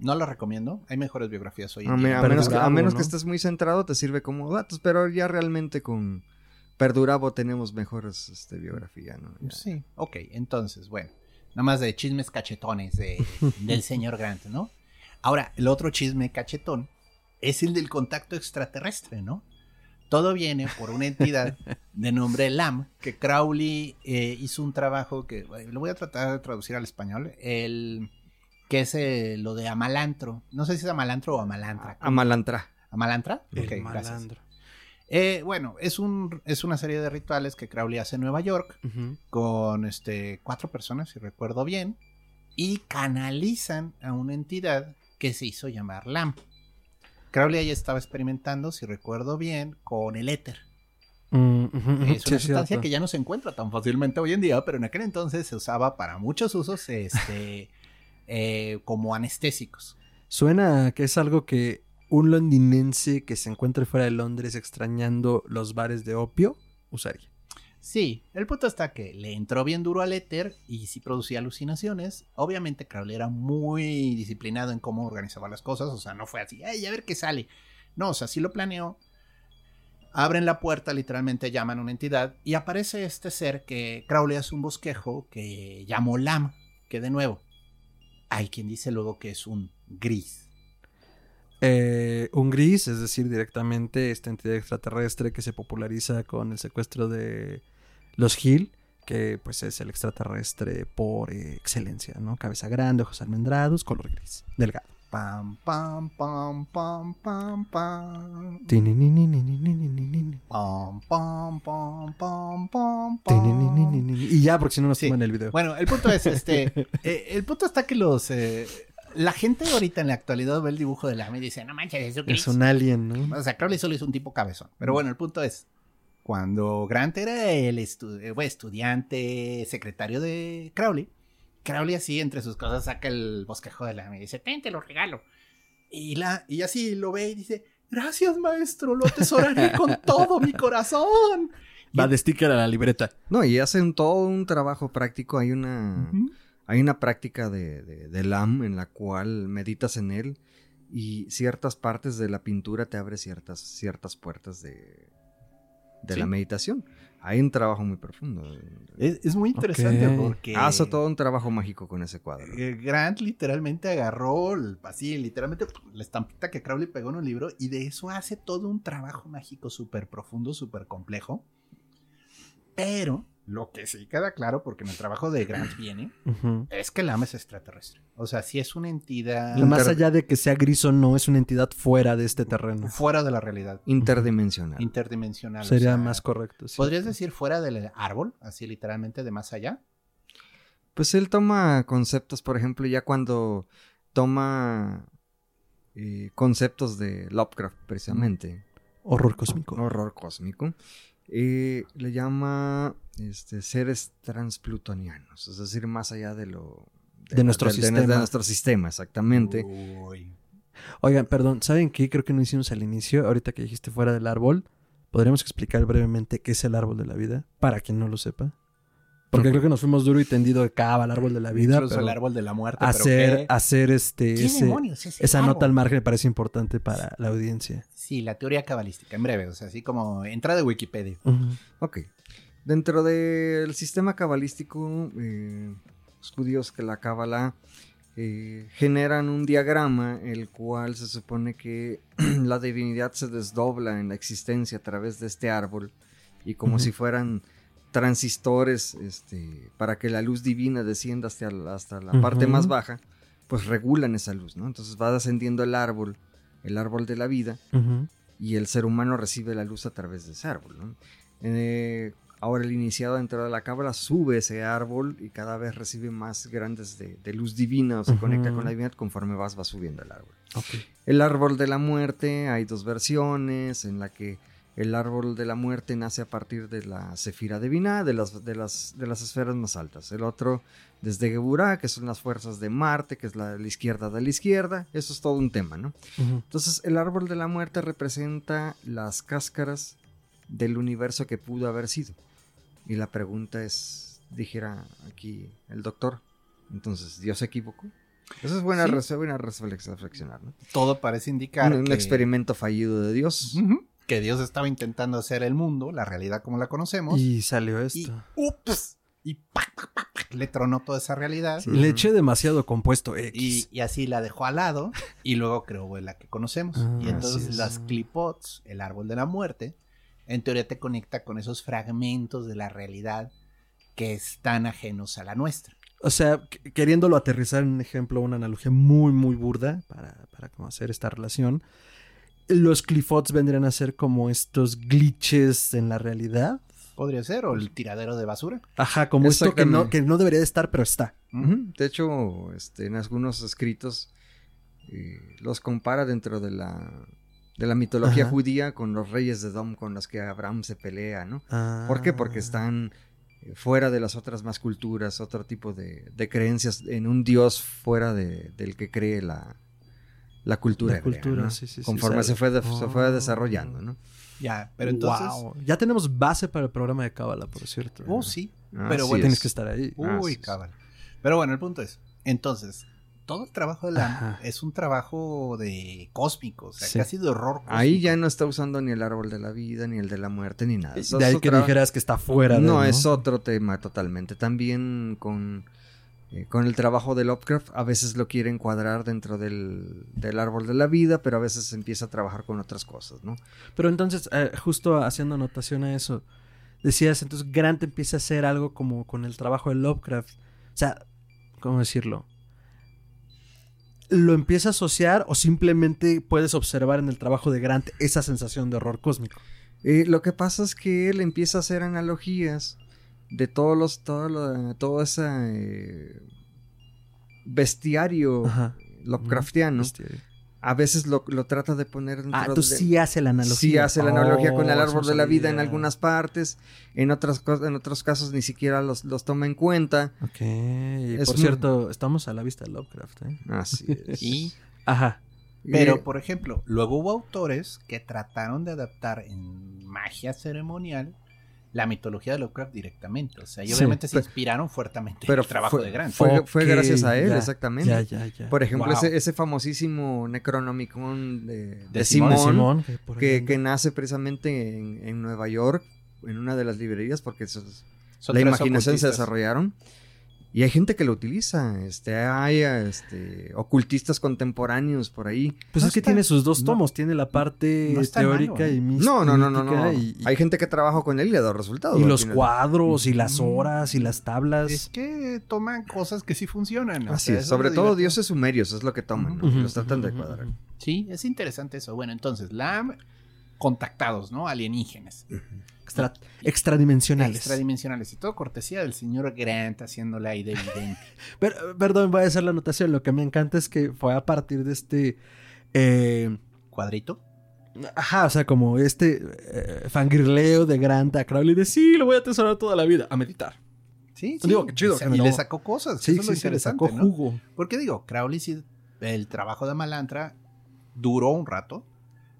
No la recomiendo. Hay mejores biografías hoy en A, me- día. a menos, que, a menos ¿no? que estés muy centrado, te sirve como datos, pero ya realmente con Perdurabo tenemos mejores este, biografía, ¿no? Ya. Sí, ok. Entonces, bueno. Nada más de chismes cachetones de- del señor Grant, ¿no? Ahora, el otro chisme cachetón es el del contacto extraterrestre, ¿no? Todo viene por una entidad de nombre LAM, que Crowley eh, hizo un trabajo que eh, lo voy a tratar de traducir al español, el que es eh, lo de Amalantro. No sé si es Amalantro o Amalantra. Amalantra. ¿Amalantra? El Ok, gracias. malandro. Eh, bueno, es, un, es una serie de rituales que Crowley hace en Nueva York con este, cuatro personas, si recuerdo bien, y canalizan a una entidad que se hizo llamar LAM. Crowley ya estaba experimentando, si recuerdo bien, con el éter. Mm. Es una sustancia que ya no se encuentra tan fácilmente hoy en día, pero en aquel entonces se usaba para muchos usos este, eh, como anestésicos. Suena que es algo que un londinense que se encuentre fuera de Londres extrañando los bares de opio usaría. Sí, el punto está que le entró bien duro al éter y sí producía alucinaciones. Obviamente Crowley era muy disciplinado en cómo organizaba las cosas, o sea, no fue así, ay, a ver qué sale. No, o sea, sí lo planeó. Abren la puerta, literalmente llaman a una entidad y aparece este ser que Crowley hace un bosquejo que llamó Lam, que de nuevo, hay quien dice luego que es un gris eh, un gris, es decir, directamente esta entidad extraterrestre que se populariza con el secuestro de los Hill, que pues es el extraterrestre por excelencia, ¿no? Cabeza grande, ojos almendrados, color gris, delgado. Pam, pam, pam, pam, pam, pam. Pam, pam, pam, pam, pam, pam. Y ya, porque si no nos sí. toman el video. Bueno, el punto es, este, el punto está que los, la gente ahorita en la actualidad ve el dibujo de la y dice, no manches, eso es un alien, ¿no? O sea, Crowley solo hizo un tipo cabezón. Pero bueno, el punto es. Cuando Grant era el estu- eh, bueno, estudiante secretario de Crowley, Crowley así entre sus cosas saca el bosquejo de la y dice, ten, te lo regalo. Y, la, y así lo ve y dice, gracias maestro, lo atesoraré con todo mi corazón. Va de sticker a la libreta. No, y hacen todo un trabajo práctico. Hay una. Hay una práctica de, de, de LAM en la cual meditas en él y ciertas partes de la pintura te abre ciertas, ciertas puertas de, de Sí. la meditación. Hay un trabajo muy profundo. Es, es muy interesante Ok. porque... Hace todo un trabajo mágico con ese cuadro. Eh, Grant literalmente agarró el- así, literalmente la estampita que Crowley pegó en un libro y de eso hace todo un trabajo mágico súper profundo, súper complejo. Pero lo que sí queda claro, porque en el trabajo de Grant viene, es que el AMA es extraterrestre. O sea, si es una entidad Más Inter- allá de que sea gris o no, es una entidad fuera de este terreno. fuera de la realidad, Interdimensional. interdimensional. o Sería sea, más correcto. sí. ¿Podrías decir fuera del árbol, así literalmente de más allá? Pues él toma conceptos, por ejemplo, ya cuando toma eh, conceptos de Lovecraft, precisamente, Horror cósmico. horror cósmico, eh, le llama este, seres transplutonianos, es decir, más allá de lo... De nuestro de- de- sistema. de nuestro sistema, exactamente. Uy. Oigan, perdón, ¿saben qué? Creo que no hicimos al inicio, ahorita que dijiste fuera del árbol. ¿Podríamos explicar brevemente qué es el árbol de la vida? Para quien no lo sepa. Porque creo que nos fuimos duro y tendido de cava al árbol de la vida. Incluso pero el árbol de la muerte. pero hacer, ¿qué? hacer este, ¿Qué ese- demonios es el esa nota al margen me parece importante para la audiencia. Sí, la teoría cabalística, en breve, o sea, así como entrada de Wikipedia. Ujú. Ok. Dentro del sistema cabalístico, eh, los judíos que la cábala eh, generan un diagrama el cual se supone que la divinidad se desdobla en la existencia a través de este árbol y como si fueran transistores este, para que la luz divina descienda hasta la, hasta la parte más baja, pues regulan esa luz, ¿no? Entonces va descendiendo el árbol, el árbol de la vida, y el ser humano recibe la luz a través de ese árbol. ¿no? Eh, ahora el iniciado dentro de la cábala sube ese árbol y cada vez recibe más grandes de, de luz divina o se conecta con la divinidad conforme vas, va subiendo el árbol. El árbol de la muerte, hay dos versiones en la que el árbol de la muerte nace a partir de la cefira divina, de las, de las, de las esferas más altas. El otro desde Geburah, que son las fuerzas de Marte, que es la, la izquierda de la izquierda. Eso es todo un tema, ¿no? Ujú. Entonces, el árbol de la muerte representa las cáscaras del universo que pudo haber sido. Y la pregunta es, dijera aquí el doctor, entonces, ¿Dios se equivocó? Eso es buena, Sí. buena reflex- reflexionar, ¿no? Todo parece indicar Un, experimento fallido de Dios. Ujú, que Dios estaba intentando hacer el mundo, la realidad como la conocemos, y, Y salió esto. ups, y pac, pac, pac, le tronó toda esa realidad. Sí, Le eché demasiado compuesto Y, X. y así la dejó al lado y luego creó la que conocemos. Ah, y entonces es. las clipots, el árbol de la muerte, en teoría te conecta con esos fragmentos de la realidad que están ajenos a la nuestra. O sea, qu- queriéndolo aterrizar en un ejemplo, una analogía muy, muy burda para, para hacer esta relación. Los clifots vendrían a ser como estos glitches en la realidad. Podría ser, o el tiradero de basura. Ajá, como esto que no, Exactamente. que no debería de estar, pero está. Ujú. De hecho, este, en algunos escritos eh, los compara dentro de la, de la mitología Ajá. judía con los reyes de Dom con los que Abraham se pelea, ¿no? ¿Por qué? Porque Ah. están fuera de las otras más culturas, otro tipo de, de creencias en un dios fuera de- del que cree la, la cultura. La hebrea, cultura, ¿no? sí, sí, sí, Conforme se, fue de- se fue oh. desarrollando, ¿no? Ya, pero entonces. Wow. Ya tenemos base para el programa de Cábala, por cierto. Oh, sí. Pero Así bueno, Tienes es. que estar ahí. Ah, Uy, sí. cabal. Pero bueno, el punto es, entonces, todo el trabajo de Ajá. es un trabajo de cósmico, o sea, Sí. casi de horror cósmico. Ahí ya no está usando ni el árbol de la vida, ni el de la muerte, ni nada. Eso De es ahí que dijeras que está fuera de. No, es otro tema totalmente. También con, eh, con el trabajo de Lovecraft, a veces lo quiere encuadrar dentro del, del árbol de la vida, pero a veces empieza a trabajar con otras cosas, ¿no? Pero entonces, eh, justo haciendo anotación a eso, decías, entonces Grant empieza a hacer algo como con el trabajo de Lovecraft. O sea, ¿cómo decirlo? ¿Lo empieza a asociar o simplemente puedes observar en el trabajo de Grant esa sensación de horror cósmico? Eh, lo que pasa es que él empieza a hacer analogías de todos los, todo, lo- todo ese eh, bestiario Ajá. Lovecraftiano. A veces lo, lo trata de poner dentro Ah, tú de- sí hace la analogía. Sí hace la analogía con el Oh, árbol de la vida en algunas partes, en otras en otros casos ni siquiera los, los toma en cuenta. Ok. Es por muy- cierto, estamos a la vista de Lovecraft, ¿eh? Así es. Y, Ajá. pero, Eh, por ejemplo, luego hubo autores que trataron de adaptar en magia ceremonial la mitología de Lovecraft directamente. O sea, y Sí, obviamente se inspiraron fuertemente pero en el trabajo fue- de Grant. fue- gracias a él, ya, exactamente. Ya, ya, ya. por ejemplo, Wow. ese, ese famosísimo Necronomicon de, de De Simón. Que nace precisamente en, en Nueva York, en una de las librerías, porque eso es- Son la imaginación se desarrollaron. Y hay gente que lo utiliza, este, hay este, ocultistas contemporáneos por ahí. Pues No es que está- tiene sus dos no- tomos. tiene la parte no teórica malo, ¿eh? y mística. No, no, no, no, no. Y, y- Hay gente que trabaja con él y le ha dado resultados. y los final. cuadros y las horas y las tablas. Es que toman cosas que sí funcionan. Así sea, es, sobre todo divertido. dioses sumerios es lo que toman, los tratan de cuadrar. Sí, es interesante eso. Bueno, entonces, LAM, contactados, ¿no? Alienígenas. Extra- extradimensionales. Extradimensionales. Y todo cortesía del señor Grant haciéndole ahí de evidente. Pero, perdón, voy a hacer la anotación. Lo que me encanta es que fue a partir de este. eh, ¿Cuadrito? ajá, o sea, como este eh, fangirleo de Grant a Crowley de sí, lo voy a atesorar toda la vida. A meditar. Sí, sí. Digo, qué chido Y, le sacó cosas. Sí, eso es lo sí, le sacó ¿no? jugo. Porque digo, Crowley sí, el trabajo de Malantra duró un rato,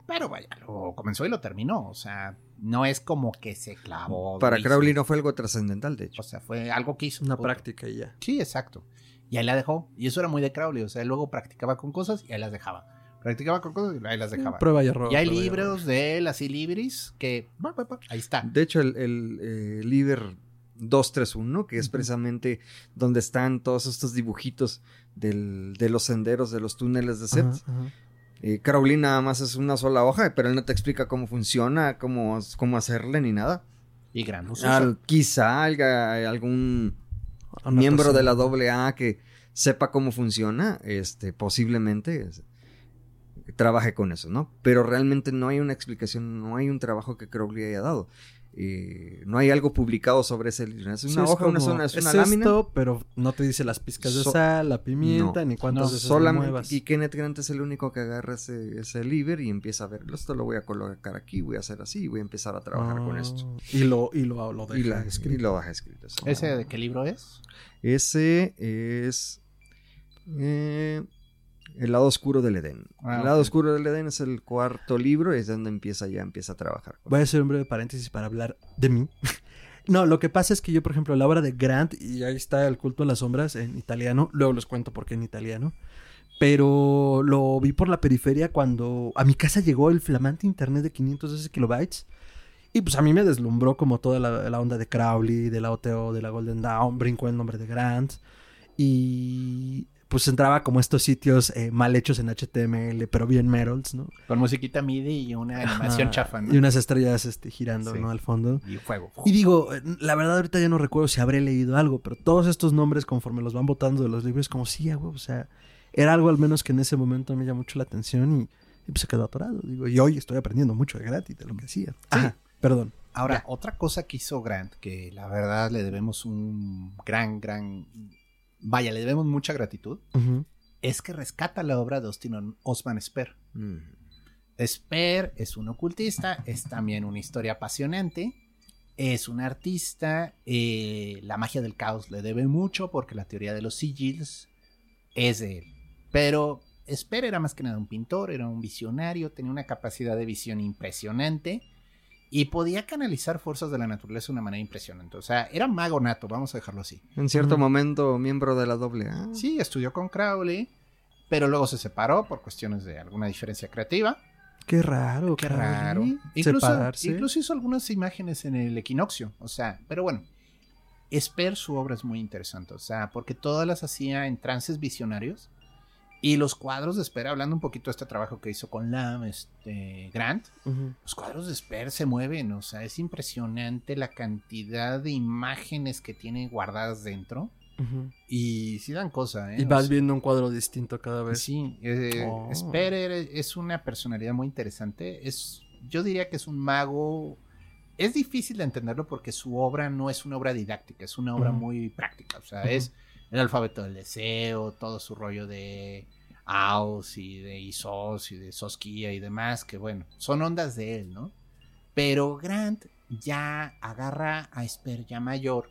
pero vaya, lo comenzó y lo terminó. O sea, no es como que se clavó. Para. Crowley no fue algo trascendental, de hecho. O sea, fue algo que hizo. Una práctica y ya. Sí, exacto. Y ahí la dejó. Y eso era muy de Crowley. O sea, él luego practicaba con cosas y ahí las dejaba. Practicaba con cosas y ahí las dejaba. Prueba y error. y hay libros de él, así libris, que. Ahí está. De hecho, el, el eh, Liber 231, que es precisamente donde están todos estos dibujitos del- de los senderos, de los túneles de Set. Ajá, ajá. Eh, Crowley nada más es una sola hoja, pero él no te explica cómo funciona, cómo, cómo hacerle ni nada. Y gran uso. Al- quizá haya algún Anotación. miembro de la AA que sepa cómo funciona, este, posiblemente es- trabaje con eso, ¿no? Pero realmente no hay una explicación, no hay un trabajo que Crowley haya dado. Eh, no hay algo publicado sobre ese libro. Es Sí, una es hoja, una, como, zona- es es una lámina. esto, pero no te dice las pizcas de So- sal, la pimienta, No, ni cuántas no, Solamente, muevas. y Kenneth Grant es el único que agarra ese, ese liber y empieza a ver, esto lo voy a colocar aquí, voy a hacer así, y voy a empezar a trabajar con Ah, esto. Y lo, y lo, lo deja Y, la- escrito. y lo baja escrito. eso. ¿Ese de qué libro es? Ese es eh, El lado oscuro del Edén. Ah, el lado oscuro del Edén es el cuarto libro y es donde empieza ya empieza a trabajar. Voy a hacer un breve paréntesis para hablar de mí. No, lo que pasa es que yo, por ejemplo, la obra de Grant, y ahí está El culto de las sombras en italiano, luego les cuento por qué en italiano, pero lo vi por la periferia cuando a mi casa llegó el flamante internet de 512 kilobytes, y pues a mí me deslumbró como toda la, la onda de Crowley, de la OTO, de la Golden Dawn, brincó el nombre de Grant, y pues entraba como estos sitios eh, mal hechos en HTML, pero bien Merolds, ¿no? Con musiquita MIDI y una animación Ajá, chafa, ¿no? Y unas estrellas este, girando, Sí. ¿no? Al fondo. Y fuego. Y digo, la verdad ahorita ya no recuerdo si habré leído algo, pero todos estos nombres conforme los van botando de los libros, como sí, güey, o sea, era algo al menos que en ese momento me llamó mucho la atención y, y, pues se quedó atorado. Digo, y hoy estoy aprendiendo mucho de gratis de lo que hacía. Ajá, perdón. Ahora, otra cosa que hizo Grant, que la verdad le debemos un gran, gran... Vaya, le debemos mucha gratitud, es que rescata la obra de Austin Osman Spare. Mm. Spare es un ocultista, es también una historia apasionante, es un artista, eh, la magia del caos le debe mucho porque la teoría de los sigils es de él. Pero Spare era más que nada un pintor, era un visionario, tenía una capacidad de visión impresionante y podía canalizar fuerzas de la naturaleza de una manera impresionante. O sea, era mago nato, vamos a dejarlo así. En cierto momento, miembro de la AA. Sí, estudió con Crowley, pero luego se separó por cuestiones de alguna diferencia creativa. Qué raro, Qué Crowley. raro. Incluso, Separarse. incluso hizo algunas imágenes en el equinoccio. O sea, pero bueno. Esper, su obra es muy interesante. O sea, porque todas las hacía en trances visionarios. Y los cuadros de Esper, hablando un poquito de este trabajo que hizo con Lam, este, Grant, los cuadros de Esper se mueven. O sea, es impresionante la cantidad de imágenes que tiene guardadas dentro. Y sí dan cosa, ¿eh? Y O vas sea, viendo un cuadro distinto cada vez. Sí, eh, Oh. Sperer es una personalidad muy interesante. Es, yo diría que es un mago. Es difícil de entenderlo porque su obra no es una obra didáctica, es una obra muy práctica. O sea, es el alfabeto del deseo, todo su rollo de Aus y de Isos y de Soskia y demás, que bueno, son ondas de él, ¿no? Pero Grant ya agarra a Esper ya mayor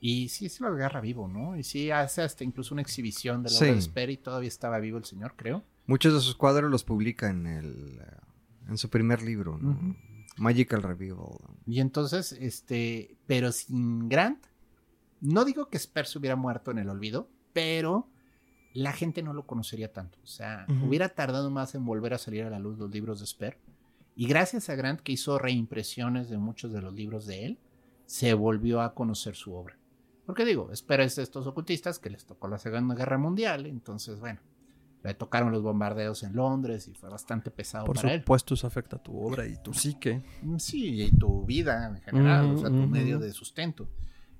y sí se lo agarra vivo, ¿no? Y sí hace hasta incluso una exhibición de la obra de Sí. Esper y todavía estaba vivo el señor, creo. Muchos de sus cuadros los publica en el eh, en su primer libro, ¿no? Magical Revival. Y entonces, este, pero sin Grant, no digo que Esper se hubiera muerto en el olvido, pero la gente no lo conocería tanto. O sea, hubiera tardado más en volver a salir a la luz los libros de Esper. Y gracias a Grant, que hizo reimpresiones de muchos de los libros de él, se volvió a conocer su obra. Porque digo, Esper es de estos ocultistas que les tocó la Segunda Guerra Mundial, entonces, bueno, le tocaron los bombardeos en Londres y fue bastante pesado Por para él. supuesto, eso afecta a tu obra y tu psique. Sí, y tu vida en general, o sea, tu medio de sustento.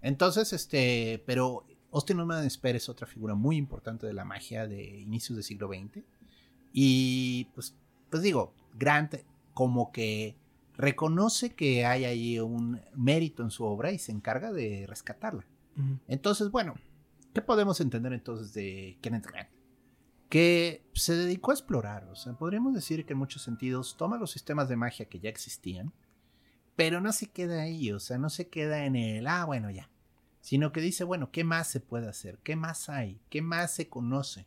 Entonces, este, pero Austin Norman Spare es otra figura muy importante de la magia de inicios del siglo XX. Y pues, pues digo, Grant como que reconoce que hay ahí un mérito en su obra y se encarga de rescatarla. Entonces, bueno, ¿qué podemos entender entonces de Kenneth Grant? Que se dedicó a explorar, o sea, podríamos decir que en muchos sentidos toma los sistemas de magia que ya existían, pero no se queda ahí, o sea, no se queda en el, ah, bueno, ya, sino que dice, bueno, ¿qué más se puede hacer? ¿Qué más hay? ¿Qué más se conoce?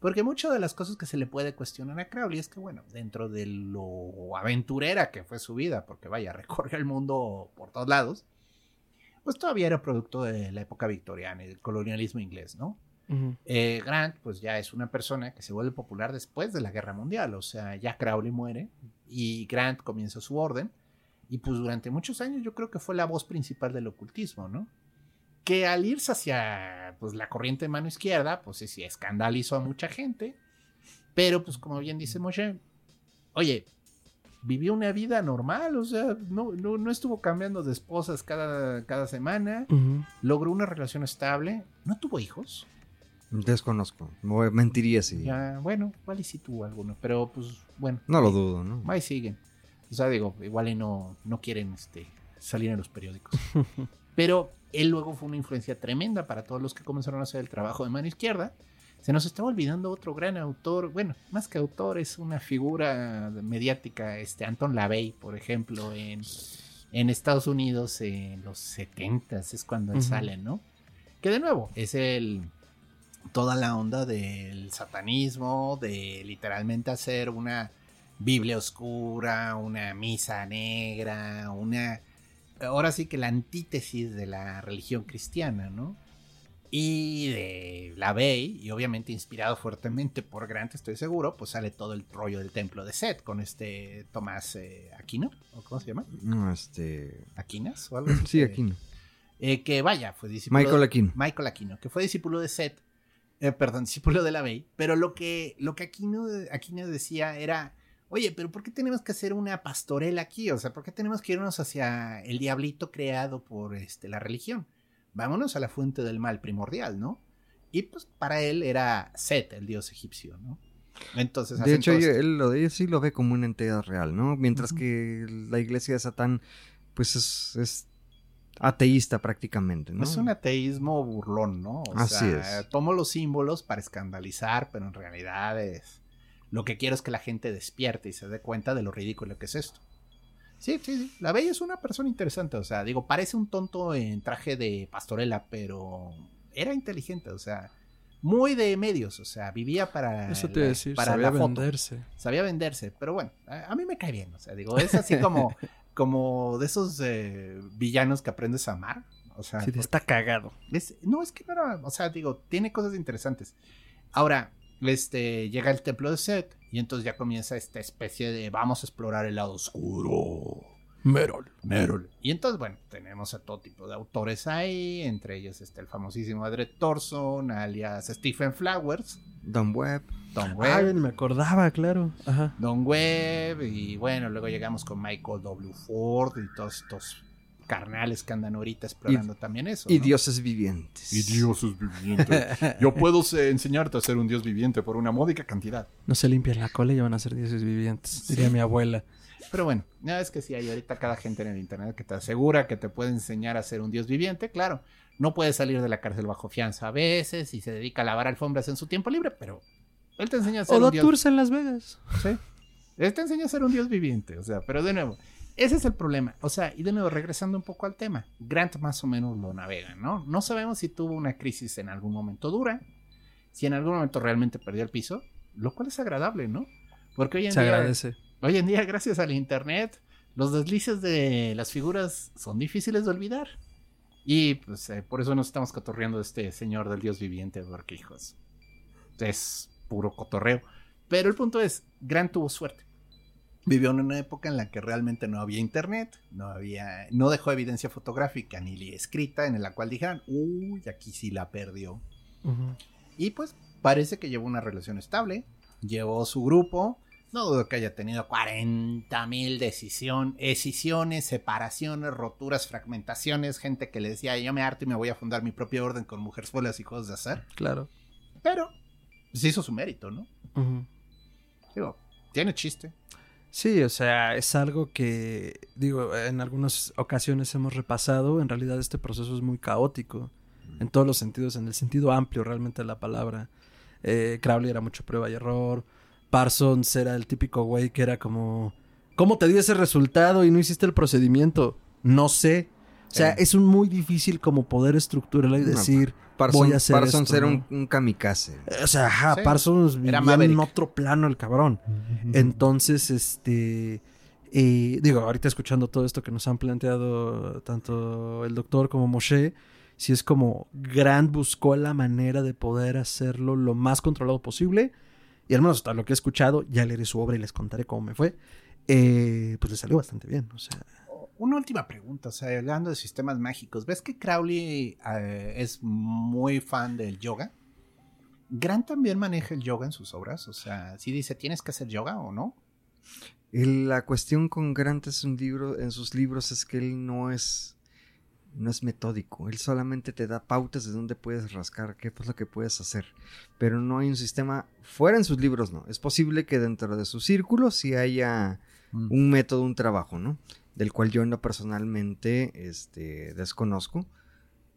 Porque muchas de las cosas que se le puede cuestionar a Crowley es que, bueno, dentro de lo aventurera que fue su vida, porque vaya, recorrió el mundo por todos lados, pues todavía era producto de la época victoriana y del colonialismo inglés, ¿no? Eh, Grant, pues ya es una persona que se vuelve popular después de la guerra mundial, o sea, ya Crowley muere y Grant comienza su orden, y pues durante muchos años yo creo que fue la voz principal del ocultismo, ¿no? Que al irse hacia pues, la corriente de mano izquierda, pues sí, escandalizó a mucha gente, pero pues como bien dice Moshe, oye, vivió una vida normal, o sea, no, no, estuvo cambiando de esposas cada, cada semana, logró una relación estable, no tuvo hijos. Desconozco. Mentiría si. Ya, bueno, igual y si tuvo alguno, pero pues bueno. No lo dudo, ¿no? Ahí siguen. O sea, digo, igual y no, no quieren este, salir en los periódicos. pero él luego fue una influencia tremenda para todos los que comenzaron a hacer el trabajo de mano izquierda. Se nos estaba olvidando otro gran autor, bueno, más que autor, es una figura mediática, este Anton LaVey, por ejemplo, en, en Estados Unidos en los 70 es cuando él sale, ¿no? Que de nuevo, es el toda la onda del satanismo, de literalmente hacer una Biblia oscura, una misa negra, una... Ahora sí que la antítesis de la religión cristiana, ¿no? Y de la Bey, y obviamente inspirado fuertemente por Grant, estoy seguro, pues sale todo el rollo del templo de Set con este Tomás eh, Aquino, ¿o cómo se llama? No, este... ¿Aquinas o algo así? Sí, Aquino. Eh, que vaya, fue discípulo... Michael Aquino. Michael Aquino, que fue discípulo de Set eh, perdón, discípulo de la Bey, pero lo que, lo que Aquino, Aquino decía era, oye, pero ¿por qué tenemos que hacer una pastorela aquí? O sea, ¿por qué tenemos que irnos hacia el diablito creado por este, la religión? Vámonos a la fuente del mal primordial, ¿no? Y pues para él era Set, el dios egipcio, ¿no? Entonces, de hecho, él, lo, sí lo ve como una entidad real, ¿no? Mientras que la iglesia de Satán, pues es ateísta prácticamente, ¿no? Es un ateísmo burlón, ¿no? O Así sea, es. tomo los símbolos para escandalizar, pero en realidad es lo que quiero es que la gente despierte y se dé cuenta de lo ridículo que es esto. Sí, sí, sí. La Bella es una persona interesante, o sea, digo, parece un tonto en traje de pastorela, pero era inteligente, o sea, muy de medios, o sea, vivía para Eso te decir, para sabía venderse. Sabía venderse, pero bueno, a, a, mí me cae bien, o sea, digo, es así como como de esos eh, villanos que aprendes a amar. O sea, sí, está cagado. no, es que no era, o sea, digo, tiene cosas interesantes. Ahora, este, llega el templo de Set y entonces ya comienza esta especie de vamos a explorar el lado oscuro. Merol. Merol. Y entonces, bueno, tenemos a todo tipo de autores ahí, entre ellos está el famosísimo Adred Thorson, alias Stephen Flowers. Don Webb. Don Webb. me acordaba, claro. Ajá. Don Webb, y bueno, luego llegamos con Michael W. Ford y todos estos carnales que andan ahorita explorando también eso. Y dioses vivientes. Y dioses vivientes. Yo puedo enseñarte a ser un dios viviente por una módica cantidad. No se limpian la cola y van a ser dioses vivientes, diría mi abuela. Pero bueno, ya es que sí hay ahorita cada gente en el internet que te asegura que te puede enseñar a ser un dios viviente, claro. No puede salir de la cárcel bajo fianza a veces y se dedica a lavar alfombras en su tiempo libre, pero él te enseña a ser un dios. tours en Las Vegas. Sí. Él te enseña a ser un dios viviente, o sea, pero de nuevo, ese es el problema. O sea, y de nuevo, regresando un poco al tema, Grant más o menos lo navega, ¿no? No sabemos si tuvo una crisis en algún momento dura, si en algún momento realmente perdió el piso, lo cual es agradable, ¿no? Porque hoy en Se día. agradece. Hoy en día, gracias al internet, los deslices de las figuras son difíciles de olvidar. Y pues eh, por eso nos estamos cotorreando de este señor del dios viviente, porque hijos, es puro cotorreo. Pero el punto es, Grant tuvo suerte. Vivió en una época en la que realmente no había internet, no había, no dejó evidencia fotográfica ni escrita en la cual dijeran, uy, aquí sí la perdió. Y pues parece que llevó una relación estable, llevó su grupo, no dudo que haya tenido 40 mil decisiones, separaciones, roturas, fragmentaciones, gente que le decía, yo me harto y me voy a fundar mi propio orden con mujeres y cosas de hacer. Claro. Pero se hizo su mérito, ¿no? Digo, tiene chiste. Sí, o sea, es algo que, digo, en algunas ocasiones hemos repasado, en realidad este proceso es muy caótico, en todos los sentidos, en el sentido amplio realmente de la palabra. Eh, Crowley era mucho prueba y error, Parsons era el típico güey que era como, ¿cómo te di ese resultado y no hiciste el procedimiento? No sé. O sea, es un muy difícil como poder estructurarla y No, decir, Parsons, voy a hacer Parsons esto, era ¿no? un, un kamikaze. O sea, ajá, Sí. Parsons Era vivía en otro plano el cabrón. Entonces, este. eh, digo, ahorita escuchando todo esto que nos han planteado tanto el doctor como Moshe, si es como Grant buscó la manera de poder hacerlo lo más controlado posible. Y al menos hasta lo que he escuchado, ya leeré su obra y les contaré cómo me fue. eh, pues le salió bastante bien. O sea, Una última pregunta, o sea, hablando de sistemas mágicos, ¿ves que Crowley eh, es muy fan del yoga? ¿Grant también maneja el yoga en sus obras? O sea, si dice, ¿tienes que hacer yoga o no? La cuestión con Grant es un libro, en sus libros es que él no es, no es metódico. Él solamente te da pautas de dónde puedes rascar, qué es lo que puedes hacer. Pero no hay un sistema, fuera en sus libros no. Es posible que dentro de su círculo sí haya un método, un trabajo, ¿no? Del cual yo no personalmente este, desconozco.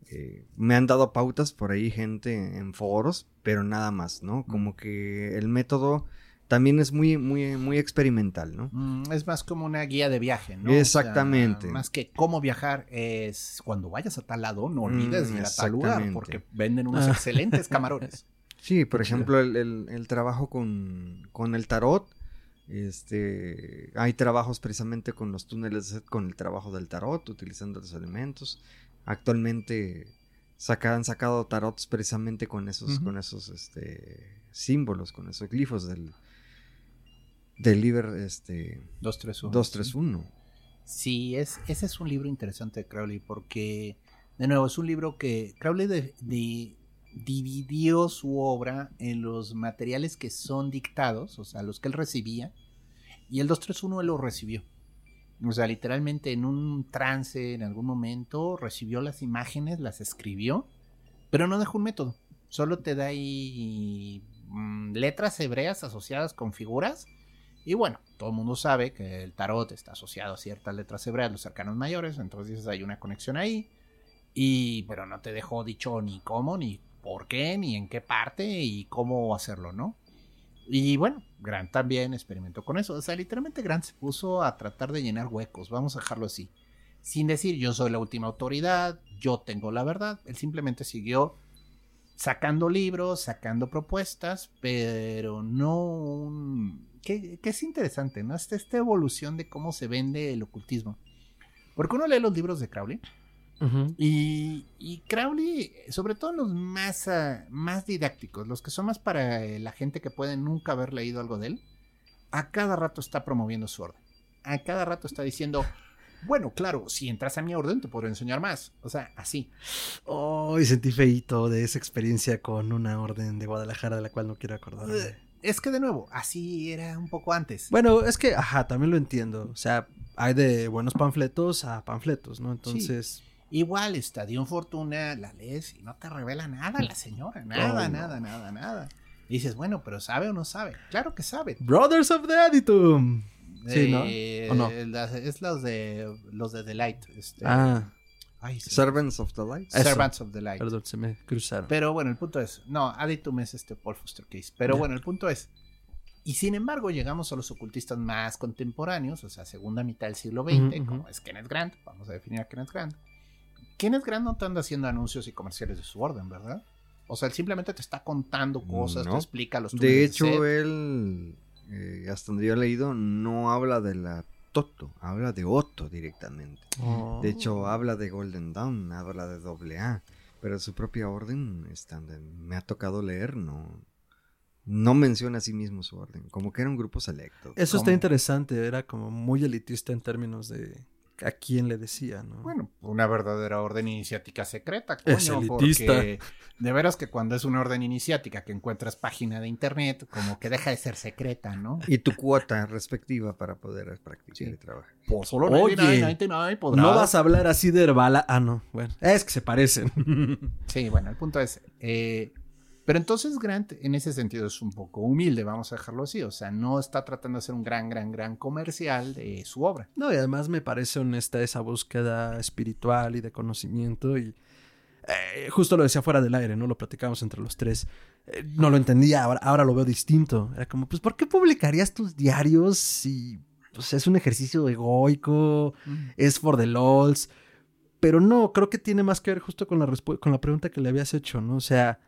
Eh, me han dado pautas por ahí gente en foros, pero nada más, ¿no? Como que el método también es muy, muy, muy experimental, ¿no? Mm, es más como una guía de viaje, ¿no? Exactamente. O sea, más que cómo viajar es cuando vayas a tal lado, no olvides Mm, ir a tal lugar, porque venden unos excelentes camarones. Sí, por ejemplo, el, el- el trabajo con, con el tarot. Este, hay trabajos precisamente con los túneles, con el trabajo del tarot, utilizando los elementos. Actualmente saca- han sacado tarots precisamente con esos, con esos este, símbolos, con esos glifos del, del Liber este, 231. 231. Sí, es, ese es un libro interesante de Crowley porque, de nuevo, es un libro que Crowley de- de- dividió su obra en los materiales que son dictados, o sea, los que él recibía, y el 231 él lo recibió. O sea, literalmente en un trance, en algún momento, recibió las imágenes, las escribió, pero no dejó un método. Solo te da ahí mm, letras hebreas asociadas con figuras y bueno, todo el mundo sabe que el tarot está asociado a ciertas letras hebreas, los arcanos mayores, entonces hay una conexión ahí. Y, pero no te dejó dicho ni cómo, ni por qué, ni en qué parte y cómo hacerlo, ¿no? Y bueno, Grant también experimentó con eso. O sea, literalmente Grant se puso a tratar de llenar huecos, vamos a dejarlo así. Sin decir yo soy la última autoridad, yo tengo la verdad. Él simplemente siguió sacando libros, sacando propuestas, pero no un... Que, es interesante, ¿no? Esta, esta evolución de cómo se vende el ocultismo. Porque uno lee los libros de Crowley Y, y Crowley, sobre todo los más, ah, más didácticos, los que son más para eh, la gente que puede nunca haber leído algo de él, a cada rato está promoviendo su orden. A cada rato está diciendo, bueno, claro, si entras a mi orden te podré enseñar más. O sea, así. Oh, y sentí feíto de esa experiencia con una orden de Guadalajara de la cual no quiero acordarme. Es que de nuevo, así era un poco antes. Bueno, es que, ajá, también lo entiendo. O sea, hay de buenos panfletos a panfletos, ¿no? Entonces, Igual, Estadio Fortuna, la lees y no te revela nada la señora. Nada, Oh, no. nada, nada, nada. Y dices, bueno, pero ¿sabe o no sabe? Claro que sabe. Brothers of the Aditum. Sí, ¿no? Eh, ¿O no? las- es los de los de The Light. este, Ah, ay, sí. Servants of the Light. Eso. Servants of the Light. perdón, se me cruzaron. Pero bueno, el punto es, no, Aditum es este Paul Foster Case. Pero bueno, el punto es, y sin embargo llegamos a los ocultistas más contemporáneos, o sea, segunda mitad del siglo XX, como es Kenneth Grant, vamos a definir a Kenneth Grant. Kenneth Grant no te anda haciendo anuncios y comerciales de su orden, ¿verdad? O sea, él simplemente te está contando cosas, te explica los De hecho, Set. él, eh, hasta donde yo he leído, no habla de la Toto, habla de Otto directamente. Oh. De hecho, habla de Golden Dawn, habla de doble A, pero su propia orden, me ha tocado leer, no, no menciona a sí mismo su orden, como que era un grupo selecto. Eso está interesante. Era como muy elitista en términos de a quién le decía, ¿no? Bueno, una verdadera orden iniciática secreta, coño, Es elitista. porque de veras que cuando es una orden iniciática que encuentras página de internet, como que deja de ser secreta, ¿no? Y tu cuota respectiva para poder practicar Sí. y trabajar. Por solo Oye, 99, 99 podrás. no vas a hablar así de Herbala. Ah, no. Bueno, es que se parecen. Sí, bueno, el punto es. eh, pero entonces Grant en ese sentido es un poco humilde, vamos a dejarlo así. O sea, no está tratando de hacer un gran, gran, gran comercial de su obra. No, y además me parece honesta esa búsqueda espiritual y de conocimiento y eh, justo lo decía fuera del aire, ¿no? Lo platicamos entre los tres. Eh, no lo entendía, ahora, ahora lo veo distinto. Era como, pues, ¿por qué publicarías tus diarios si pues, es un ejercicio egoico, es for the lols? Pero no, creo que tiene más que ver justo con la, con la pregunta que le habías hecho, ¿no? O sea,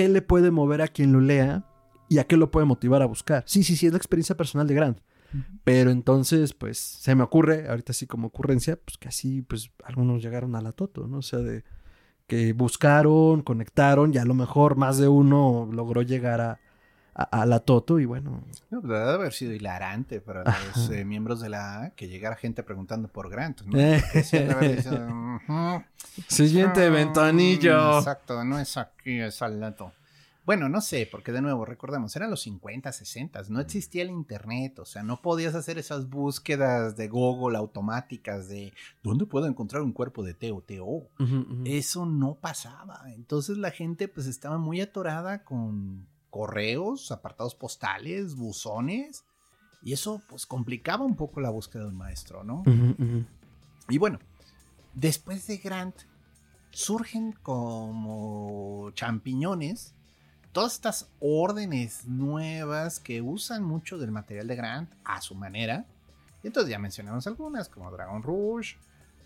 ¿qué le puede mover a quien lo lea y a qué lo puede motivar a buscar? Sí, sí, sí, es la experiencia personal de Grant. Pero entonces, pues, se me ocurre, ahorita sí como ocurrencia, pues que así, pues, algunos llegaron a la Toto, ¿no? O sea, de que buscaron, conectaron y a lo mejor más de uno logró llegar a, a, a la Toto y bueno, No, pues, debe haber sido hilarante para los eh, miembros de la A que llegara gente preguntando por Grant. ¿no? Eh. Porque sí han de haber dicho, "Ujú, siguiente ah, ventanillo. Exacto, no es aquí, es al. Bueno, no sé, porque de nuevo, recordemos, eran los 50, 60, no existía el internet, o sea, no podías hacer esas búsquedas de Google automáticas de ¿dónde puedo encontrar un cuerpo de ujú. Eso no pasaba. Entonces la gente pues estaba muy atorada con correos, apartados postales, buzones. Y eso pues complicaba un poco la búsqueda del maestro, ¿no? Y bueno, después de Grant surgen como champiñones todas estas órdenes nuevas que usan mucho del material de Grant a su manera. Y entonces ya mencionamos algunas como Dragon Rush,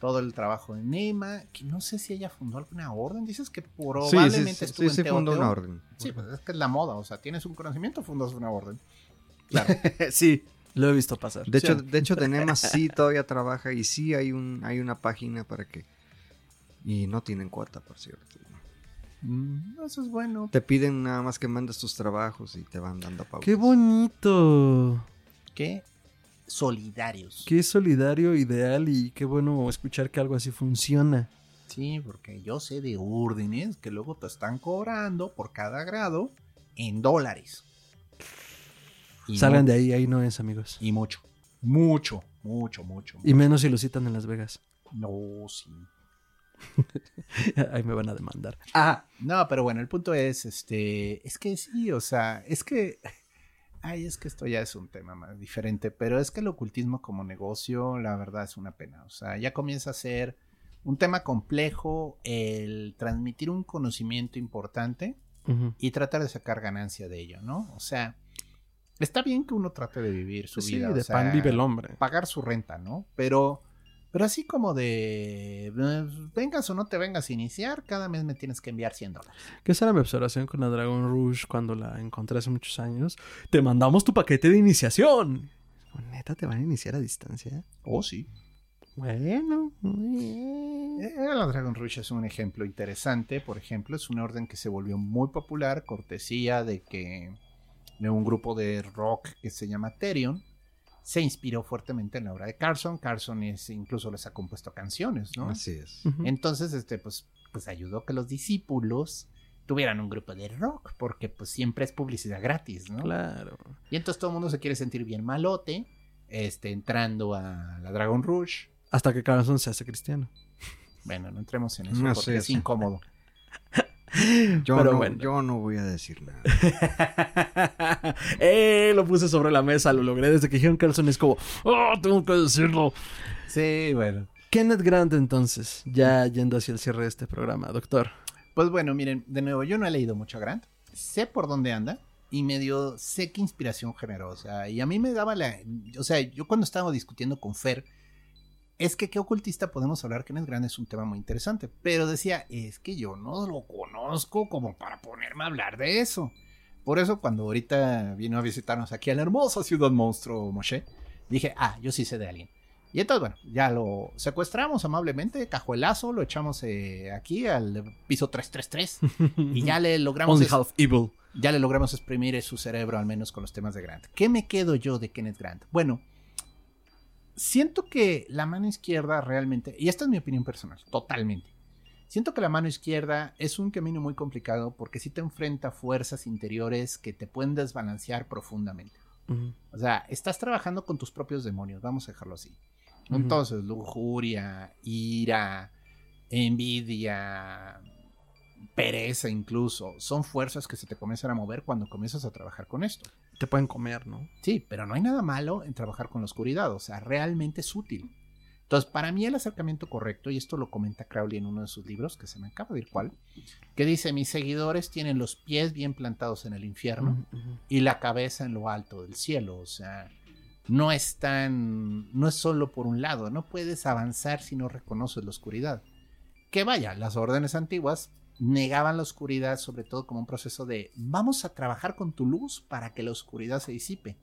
todo el trabajo de Nema, que no sé si ella fundó alguna orden, dices que probablemente sí, sí, estuvo sí, en sí fundó Teo una orden. Sí, pues es que es la moda, o sea, tienes un conocimiento, fundas una orden. Claro. sí, lo he visto pasar. De hecho, de hecho, Tenema sí todavía trabaja y sí hay un hay una página para que y no tienen cuota, por cierto. Mm, eso es bueno. Te piden nada más que mandes tus trabajos y te van dando pautas. ¡Qué bonito! Qué solidarios. Qué solidario, ideal y qué bueno escuchar que algo así funciona. Sí, porque yo sé de órdenes que luego te están cobrando por cada grado en dólares. Y Salgan de ahí, ahí no es, amigos. Y mucho. Mucho, mucho, mucho. Y menos si lo citan en Las Vegas. No, sí. ahí me van a demandar. Ah, no, pero bueno, el punto es, este, es que sí, o sea, es que, ay, es que esto ya es un tema más diferente, pero es que el ocultismo como negocio, la verdad es una pena, o sea, ya comienza a ser un tema complejo el transmitir un conocimiento importante y tratar de sacar ganancia de ello, ¿no? O sea, está bien que uno trate de vivir su sí, vida, o de sea, pan vive el hombre. pagar su renta, ¿no? Pero, pero así como de, eh, vengas o no te vengas a iniciar, cada mes me tienes que enviar 100 dólares. Que esa era mi observación con la Dragon Rouge cuando la encontré hace muchos años. Te mandamos tu paquete de iniciación. ¿Neta te van a iniciar a distancia? Oh, sí. Bueno. Eh, La Dragon Rouge es un ejemplo interesante, por ejemplo, es una orden que se volvió muy popular, cortesía de que de un grupo de rock que se llama Therion se inspiró fuertemente en la obra de Carson. Carson es, incluso les ha compuesto canciones, ¿no? Así es. Entonces, este, pues, pues ayudó que los discípulos tuvieran un grupo de rock, porque pues siempre es publicidad gratis, ¿no? Claro. Y entonces todo el mundo se quiere sentir bien malote, este, entrando a la Dragon Rouge. Hasta que Carlson se hace cristiano. Bueno, no entremos en eso No porque es sí. incómodo. Yo, Pero no, bueno. yo no voy a decir nada. eh, lo puse sobre la mesa, lo logré desde que dijeron Carlson. Es como, oh, tengo que decirlo. Sí, bueno. Kenneth Grant, entonces, ya yendo hacia el cierre de este programa, doctor. Pues bueno, miren, de nuevo, yo no he leído mucho a Grant. Sé por dónde anda y medio sé qué inspiración generó. O sea, y a mí me daba la. O sea, yo cuando estaba discutiendo con Fer, es que qué ocultista podemos hablar. Kenneth Grant es un tema muy interesante. Pero decía, es que yo no lo conozco como para ponerme a hablar de eso. Por eso, cuando ahorita vino a visitarnos aquí a la hermosa ciudad monstruo Moshe, dije, ah, yo sí sé de alguien. Y entonces, bueno, ya lo secuestramos amablemente, cajuelazo, lo echamos eh, aquí al piso 333 y ya le logramos Only es- half evil. ya le logramos exprimir su cerebro al menos con los temas de Grant. ¿Qué me quedo yo de Kenneth Grant? Bueno, siento que la mano izquierda realmente, y esta es mi opinión personal, totalmente. Siento que la mano izquierda es un camino muy complicado porque sí te enfrenta a fuerzas interiores que te pueden desbalancear profundamente. O sea, estás trabajando con tus propios demonios, vamos a dejarlo así. Entonces, lujuria, ira, envidia, pereza incluso, son fuerzas que se te comienzan a mover cuando comienzas a trabajar con esto. Te pueden comer, ¿no? Sí, pero no hay nada malo en trabajar con la oscuridad, o sea, realmente es útil. Entonces, para mí el acercamiento correcto, y esto lo comenta Crowley en uno de sus libros, que se me acaba de ir cuál, que dice, mis seguidores tienen los pies bien plantados en el infierno y la cabeza en lo alto del cielo. O sea, no es tan. No es solo por un lado. No puedes avanzar si no reconoces la oscuridad. Que vaya, las órdenes antiguas negaban la oscuridad sobre todo como un proceso de vamos a trabajar con tu luz para que la oscuridad se disipe.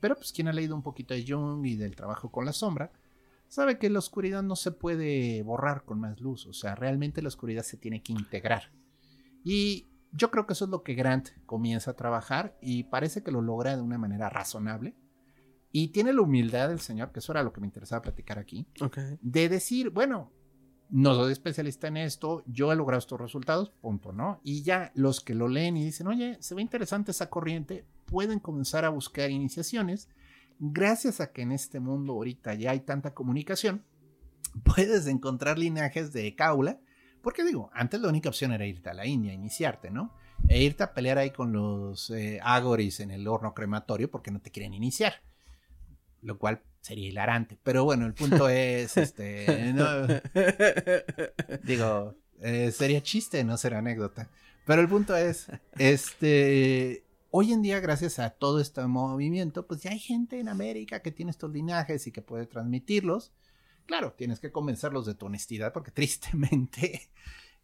Pero pues quien ha leído un poquito de Jung y del trabajo con la sombra, sabe que la oscuridad no se puede borrar con más luz, o sea, realmente la oscuridad se tiene que integrar. Y yo creo que eso es lo que Grant comienza a trabajar y parece que lo logra de una manera razonable. Y tiene la humildad del señor, que eso era lo que me interesaba platicar aquí, de decir, bueno, no soy especialista en esto, yo he logrado estos resultados, punto, ¿no? Y ya los que lo leen y dicen, oye, se ve interesante esa corriente, pueden comenzar a buscar iniciaciones. Gracias a que en este mundo ahorita ya hay tanta comunicación, puedes encontrar linajes de caula, porque digo, antes la única opción era irte a la India, iniciarte, ¿no? E irte a pelear ahí con los eh, agoris en el horno crematorio porque no te quieren iniciar. Lo cual sería hilarante. Pero bueno, el punto es, este, no- digo, eh, sería chiste, no será anécdota. Pero el punto es, este, hoy en día, gracias a todo este movimiento, pues ya hay gente en América que tiene estos linajes y que puede transmitirlos. Claro, tienes que convencerlos de tu honestidad, porque tristemente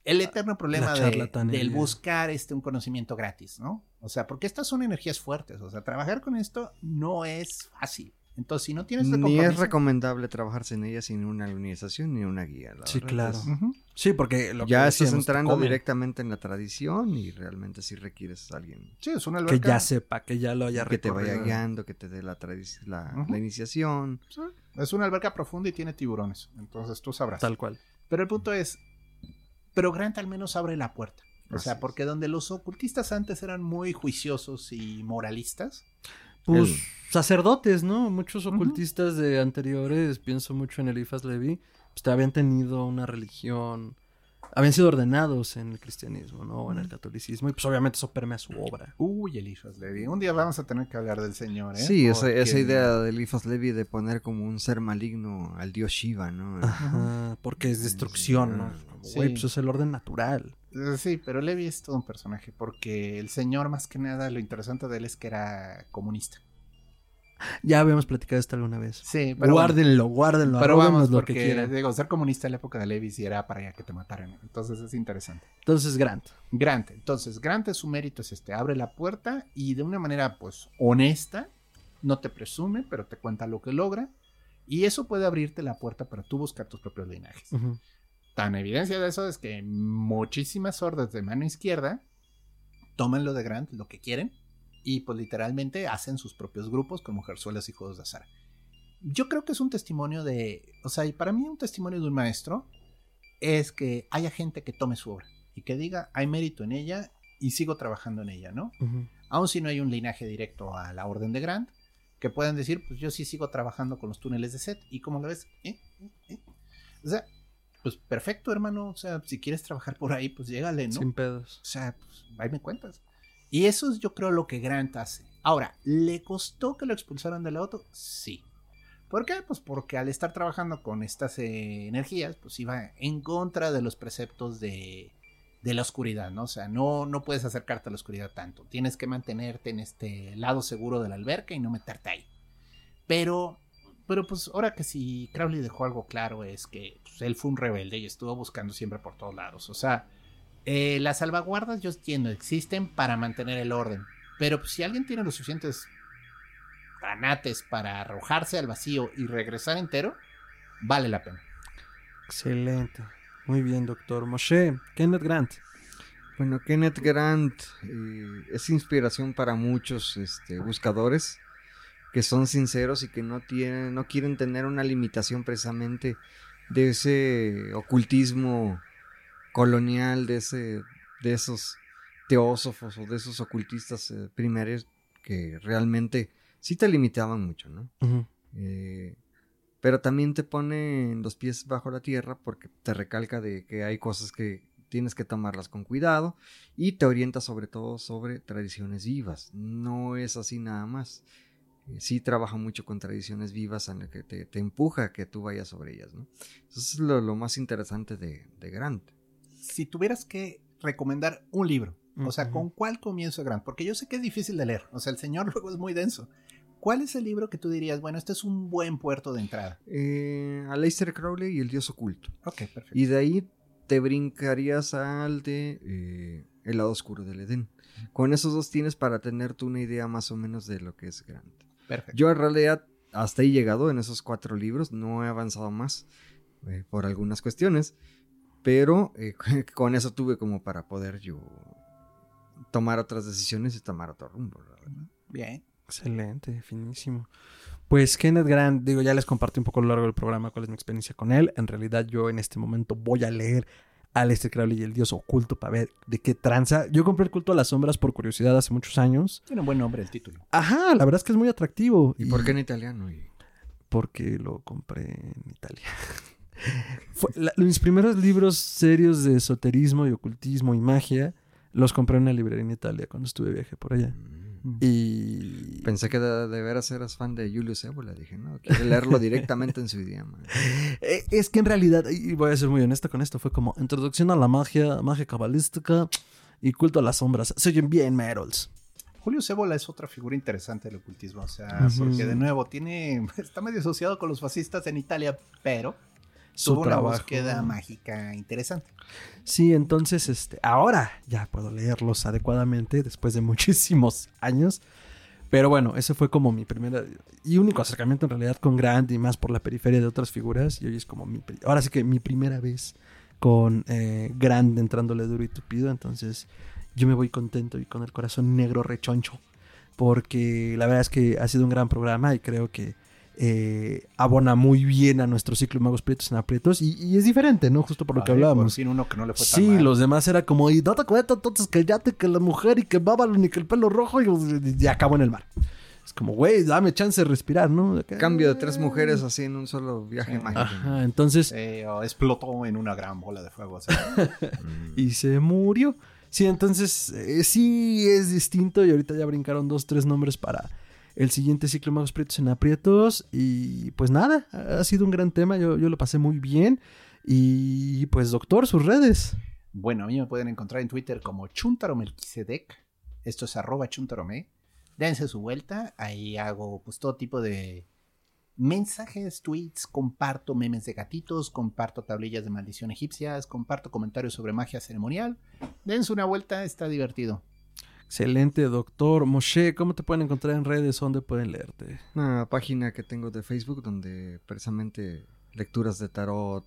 el eterno problema de- del buscar este, un conocimiento gratis, ¿no? O sea, porque estas son energías fuertes, o sea, trabajar con esto no es fácil. Entonces, si no tienes este Ni es recomendable trabajarse en ella sin una organización ni una guía. la Sí, verdad claro. es-. Sí, porque lo que ya estás decíamos, te entrando comen. directamente en la tradición y realmente sí requieres a alguien Sí, es una Que alberca. ya sepa, que ya lo haya que te vaya guiando, que te dé la, la, iniciación. Sí, Es una alberca profunda y tiene tiburones. Entonces tú sabrás. Tal cual. Pero el punto es. Pero Grant al menos abre la puerta. O sea, porque donde los ocultistas antes eran muy juiciosos y moralistas. Pues El- sacerdotes, ¿no? Muchos ocultistas de anteriores, pienso mucho en Elifas Levi, pues te habían tenido una religión, habían sido ordenados en el cristianismo, ¿no? O en el catolicismo, y pues obviamente eso permea su obra. Uy, Elifas Levi. Un día vamos a tener que hablar del señor, ¿eh? Sí, esa, esa idea de Eliphas Levi de poner como un ser maligno al dios Shiva, ¿no? Ajá, porque es destrucción, ¿no? Sí. Güey, pues es el orden natural. Eh, Sí, pero Levi es todo un personaje. Porque el señor, más que nada, lo interesante de él es que era comunista. Ya habíamos platicado esto alguna vez. Sí, pero. bueno. guárdenlo, guárdenlo, Pero vamos, lo porque que quieran. digo, ser comunista en la época de Levi sí era para que te mataran. Entonces es interesante. Entonces, Grant. Grant, entonces Grant es su mérito es este, abre la puerta y de una manera pues honesta, no te presume, pero te cuenta lo que logra y eso puede abrirte la puerta para tú buscar tus propios linajes. Tan evidencia de eso es que muchísimas hordas de mano izquierda toman lo de Grant, lo que quieren, y pues literalmente hacen sus propios grupos con mujerzuelas y juegos de azar. Yo creo que es un testimonio de, o sea, y para mí un testimonio de un maestro es que haya gente que tome su obra y que diga, hay mérito en ella y sigo trabajando en ella, ¿no? Ujú. Aun si no hay un linaje directo a la orden de Grant, que puedan decir, pues yo sí sigo trabajando con los túneles de Set. ¿Y cómo lo ves? ¿Eh? ¿Eh? ¿Eh? O sea, pues perfecto, hermano. O sea, si quieres trabajar por ahí, pues llégale, ¿no? Sin pedos. O sea, pues ahí me cuentas. Y eso es yo creo lo que Grant hace. Ahora, ¿le costó que lo expulsaran del auto? Sí. ¿Por qué? Pues porque al estar trabajando con estas eh, energías, pues iba en contra de los preceptos de, de la oscuridad, ¿no? O sea, no, no puedes acercarte a la oscuridad tanto. Tienes que mantenerte en este lado seguro de la alberca y no meterte ahí. Pero, pero pues ahora que si Crowley dejó algo claro es que pues, él fue un rebelde y estuvo buscando siempre por todos lados. O sea, eh, las salvaguardas yo entiendo, existen para mantener el orden. Pero pues, si alguien tiene los suficientes granates para arrojarse al vacío y regresar entero, vale la pena. Excelente. Muy bien, doctor. Moshe, Kenneth Grant. Bueno, Kenneth Grant eh, es inspiración para muchos este, buscadores que son sinceros y que no tienen, no quieren tener una limitación precisamente de ese ocultismo colonial, de ese, de esos teósofos o de esos ocultistas eh, primarios que realmente sí te limitaban mucho, ¿no? Eh, pero también te pone los pies bajo la tierra porque te recalca de que hay cosas que tienes que tomarlas con cuidado y te orienta sobre todo sobre tradiciones vivas. No es así nada más. Eh, Sí trabaja mucho con tradiciones vivas en las que te, te empuja a que tú vayas sobre ellas. ¿no? Eso es lo, lo más interesante de, de Grant. Si tuvieras que recomendar un libro, o sea. ¿con cuál comienzo Grant? Porque yo sé que es difícil de leer, o sea, el señor luego es muy denso. ¿Cuál es el libro que tú dirías, bueno, este es un buen puerto de entrada? Eh, Aleister Crowley y el dios oculto. Ok, perfecto. Y de ahí te brincarías al de eh, El lado oscuro del Edén. Con esos dos tienes para tener tú una idea más o menos de lo que es Grant. Perfecto. Yo en realidad hasta ahí llegado en esos cuatro libros, no he avanzado más eh, por algunas cuestiones, pero eh, con eso tuve como para poder yo tomar otras decisiones y tomar otro rumbo. verdad. Bien. Excelente, finísimo. Pues Kenneth Grant, digo, ya les compartí un poco a lo largo del programa cuál es mi experiencia con él. En realidad yo en este momento voy a leer Aleister Crowley y el Dios Oculto para ver de qué tranza. Yo compré el culto a las sombras por curiosidad hace muchos años. Tiene un buen nombre el título. Ajá, la verdad es que es muy atractivo. ¿Y por qué en italiano? Y- Porque lo compré en Italia. Fue- la- mis primeros libros serios de esoterismo y ocultismo y magia los compré en una librería en Italia cuando estuve de viaje por allá. Y Pensé que de, de veras eras fan de Julius Ébola. Dije, no, quiero leerlo directamente en su idioma. Eh, Es que en realidad, y voy a ser muy honesto con esto, fue como introducción a la magia, magia cabalística y culto a las sombras. Se oyen bien, Merols. Julio Cébola es otra figura interesante del ocultismo, o sea, porque de nuevo tiene está medio asociado con los fascistas en Italia, pero Su tuvo una trabajo. búsqueda mágica interesante. Sí, entonces, este, ahora ya puedo leerlos adecuadamente después de muchísimos años. Pero bueno, ese fue como mi primera y único acercamiento en realidad con Grant y más por la periferia de otras figuras. Y hoy es como mi, ahora sí que mi primera vez con eh, Grant entrándole duro y tupido. Entonces yo me voy contento y con el corazón negro rechoncho. Porque la verdad es que ha sido un gran programa y creo que eh, abona muy bien a nuestro ciclo de Magos Prietos en Aprietos. Y, y es diferente, ¿no? Justo por lo que hablábamos. Por fin uno que no le fue tan Sí, mal. los demás era como, y date cuenta entonces que ya te que la mujer y que Babylon y que el pelo rojo y, y acabó en el mar. Es como, güey, dame chance de respirar, ¿no? Acá- Cambio de tres mujeres así en un solo viaje Sí. mágico. Ajá, entonces, Eh, explotó en una gran bola de fuego. o sea, y se murió. Sí, entonces, eh, sí es distinto y ahorita ya brincaron dos, tres nombres para el siguiente ciclo Magos Prietos en Aprietos. Y pues nada, ha sido un gran tema, yo, yo lo pasé muy bien. Y pues, doctor, sus redes. bueno, a mí me pueden encontrar en Twitter como Chuntaromelquisedec. Esto es arroba chuntarome. Dense su vuelta. Ahí hago pues todo tipo de mensajes, tweets, comparto memes de gatitos, comparto tablillas de maldición egipcias, comparto comentarios sobre magia ceremonial. Dense una vuelta, está divertido. Excelente, doctor. Moshe, ¿cómo te pueden encontrar en redes? ¿Dónde pueden leerte? Una página que tengo de Facebook donde precisamente lecturas de tarot,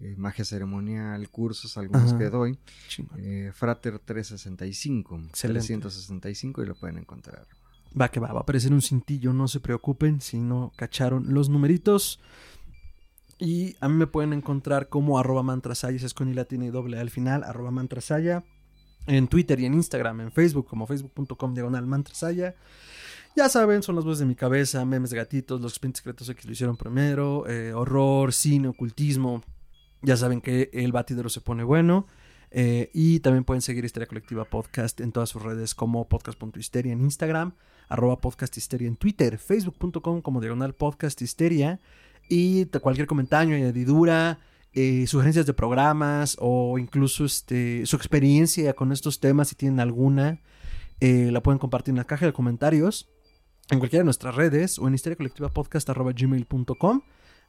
eh, magia ceremonial, cursos, algunos Ajá. que doy. Eh, Frater 365, Excelente. 365 y lo pueden encontrar. Va que va, va a aparecer un cintillo, no se preocupen si no cacharon los numeritos. Y a mí me pueden encontrar como arroba mantrasaya, es con latina y doble al final, arroba mantrasaya. En Twitter y en Instagram, en Facebook como facebook.com diagonal mantrasaya. Ya saben, son las voces de mi cabeza, memes de gatitos, los expedientes secretos X lo hicieron primero, eh, horror, cine, ocultismo. Ya saben que el batidero se pone bueno. Eh, y también pueden seguir Histeria Colectiva Podcast en todas sus redes como podcast.histeria en Instagram, arroba podcast histeria en Twitter, facebook.com como diagonal podcast histeria y cualquier comentario, añadidura, eh, sugerencias de programas o incluso este, su experiencia con estos temas si tienen alguna, eh, la pueden compartir en la caja de comentarios en cualquiera de nuestras redes o en histeriacolectivapodcast.gmail.com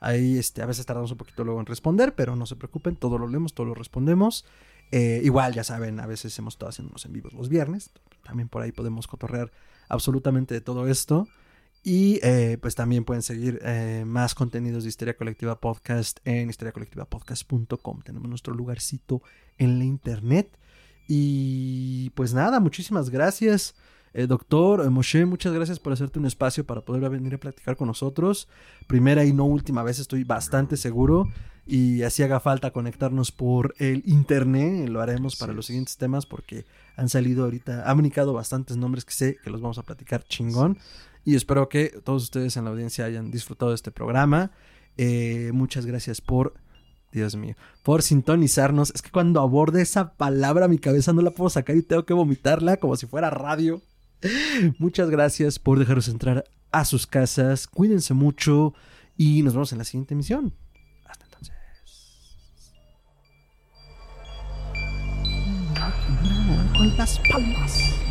Ahí este, a veces tardamos un poquito luego en responder, pero no se preocupen, todo lo leemos, todo lo respondemos. Eh, igual, ya saben, a veces hemos estado haciéndonos en vivos los viernes. También por ahí podemos cotorrear absolutamente de todo esto. Y eh, pues también pueden seguir eh, más contenidos de Histeria Colectiva Podcast en histeriacolectivapodcast.com. Tenemos nuestro lugarcito en la internet. Y pues nada, muchísimas gracias. Eh, doctor Moshe, muchas gracias por hacerte un espacio para poder venir a platicar con nosotros. Primera y no última vez, estoy bastante seguro. Y así haga falta conectarnos por el internet. Lo haremos para los es. siguientes temas porque han salido ahorita, han brincado bastantes nombres que sé que los vamos a platicar chingón. Y espero que todos ustedes en la audiencia hayan disfrutado de este programa. Eh, muchas gracias por, Dios mío, por sintonizarnos. Es que cuando aborde esa palabra mi cabeza no la puedo sacar y tengo que vomitarla como si fuera radio. Muchas gracias por dejarnos entrar a sus casas. Cuídense mucho y nos vemos en la siguiente emisión. Con las palmas.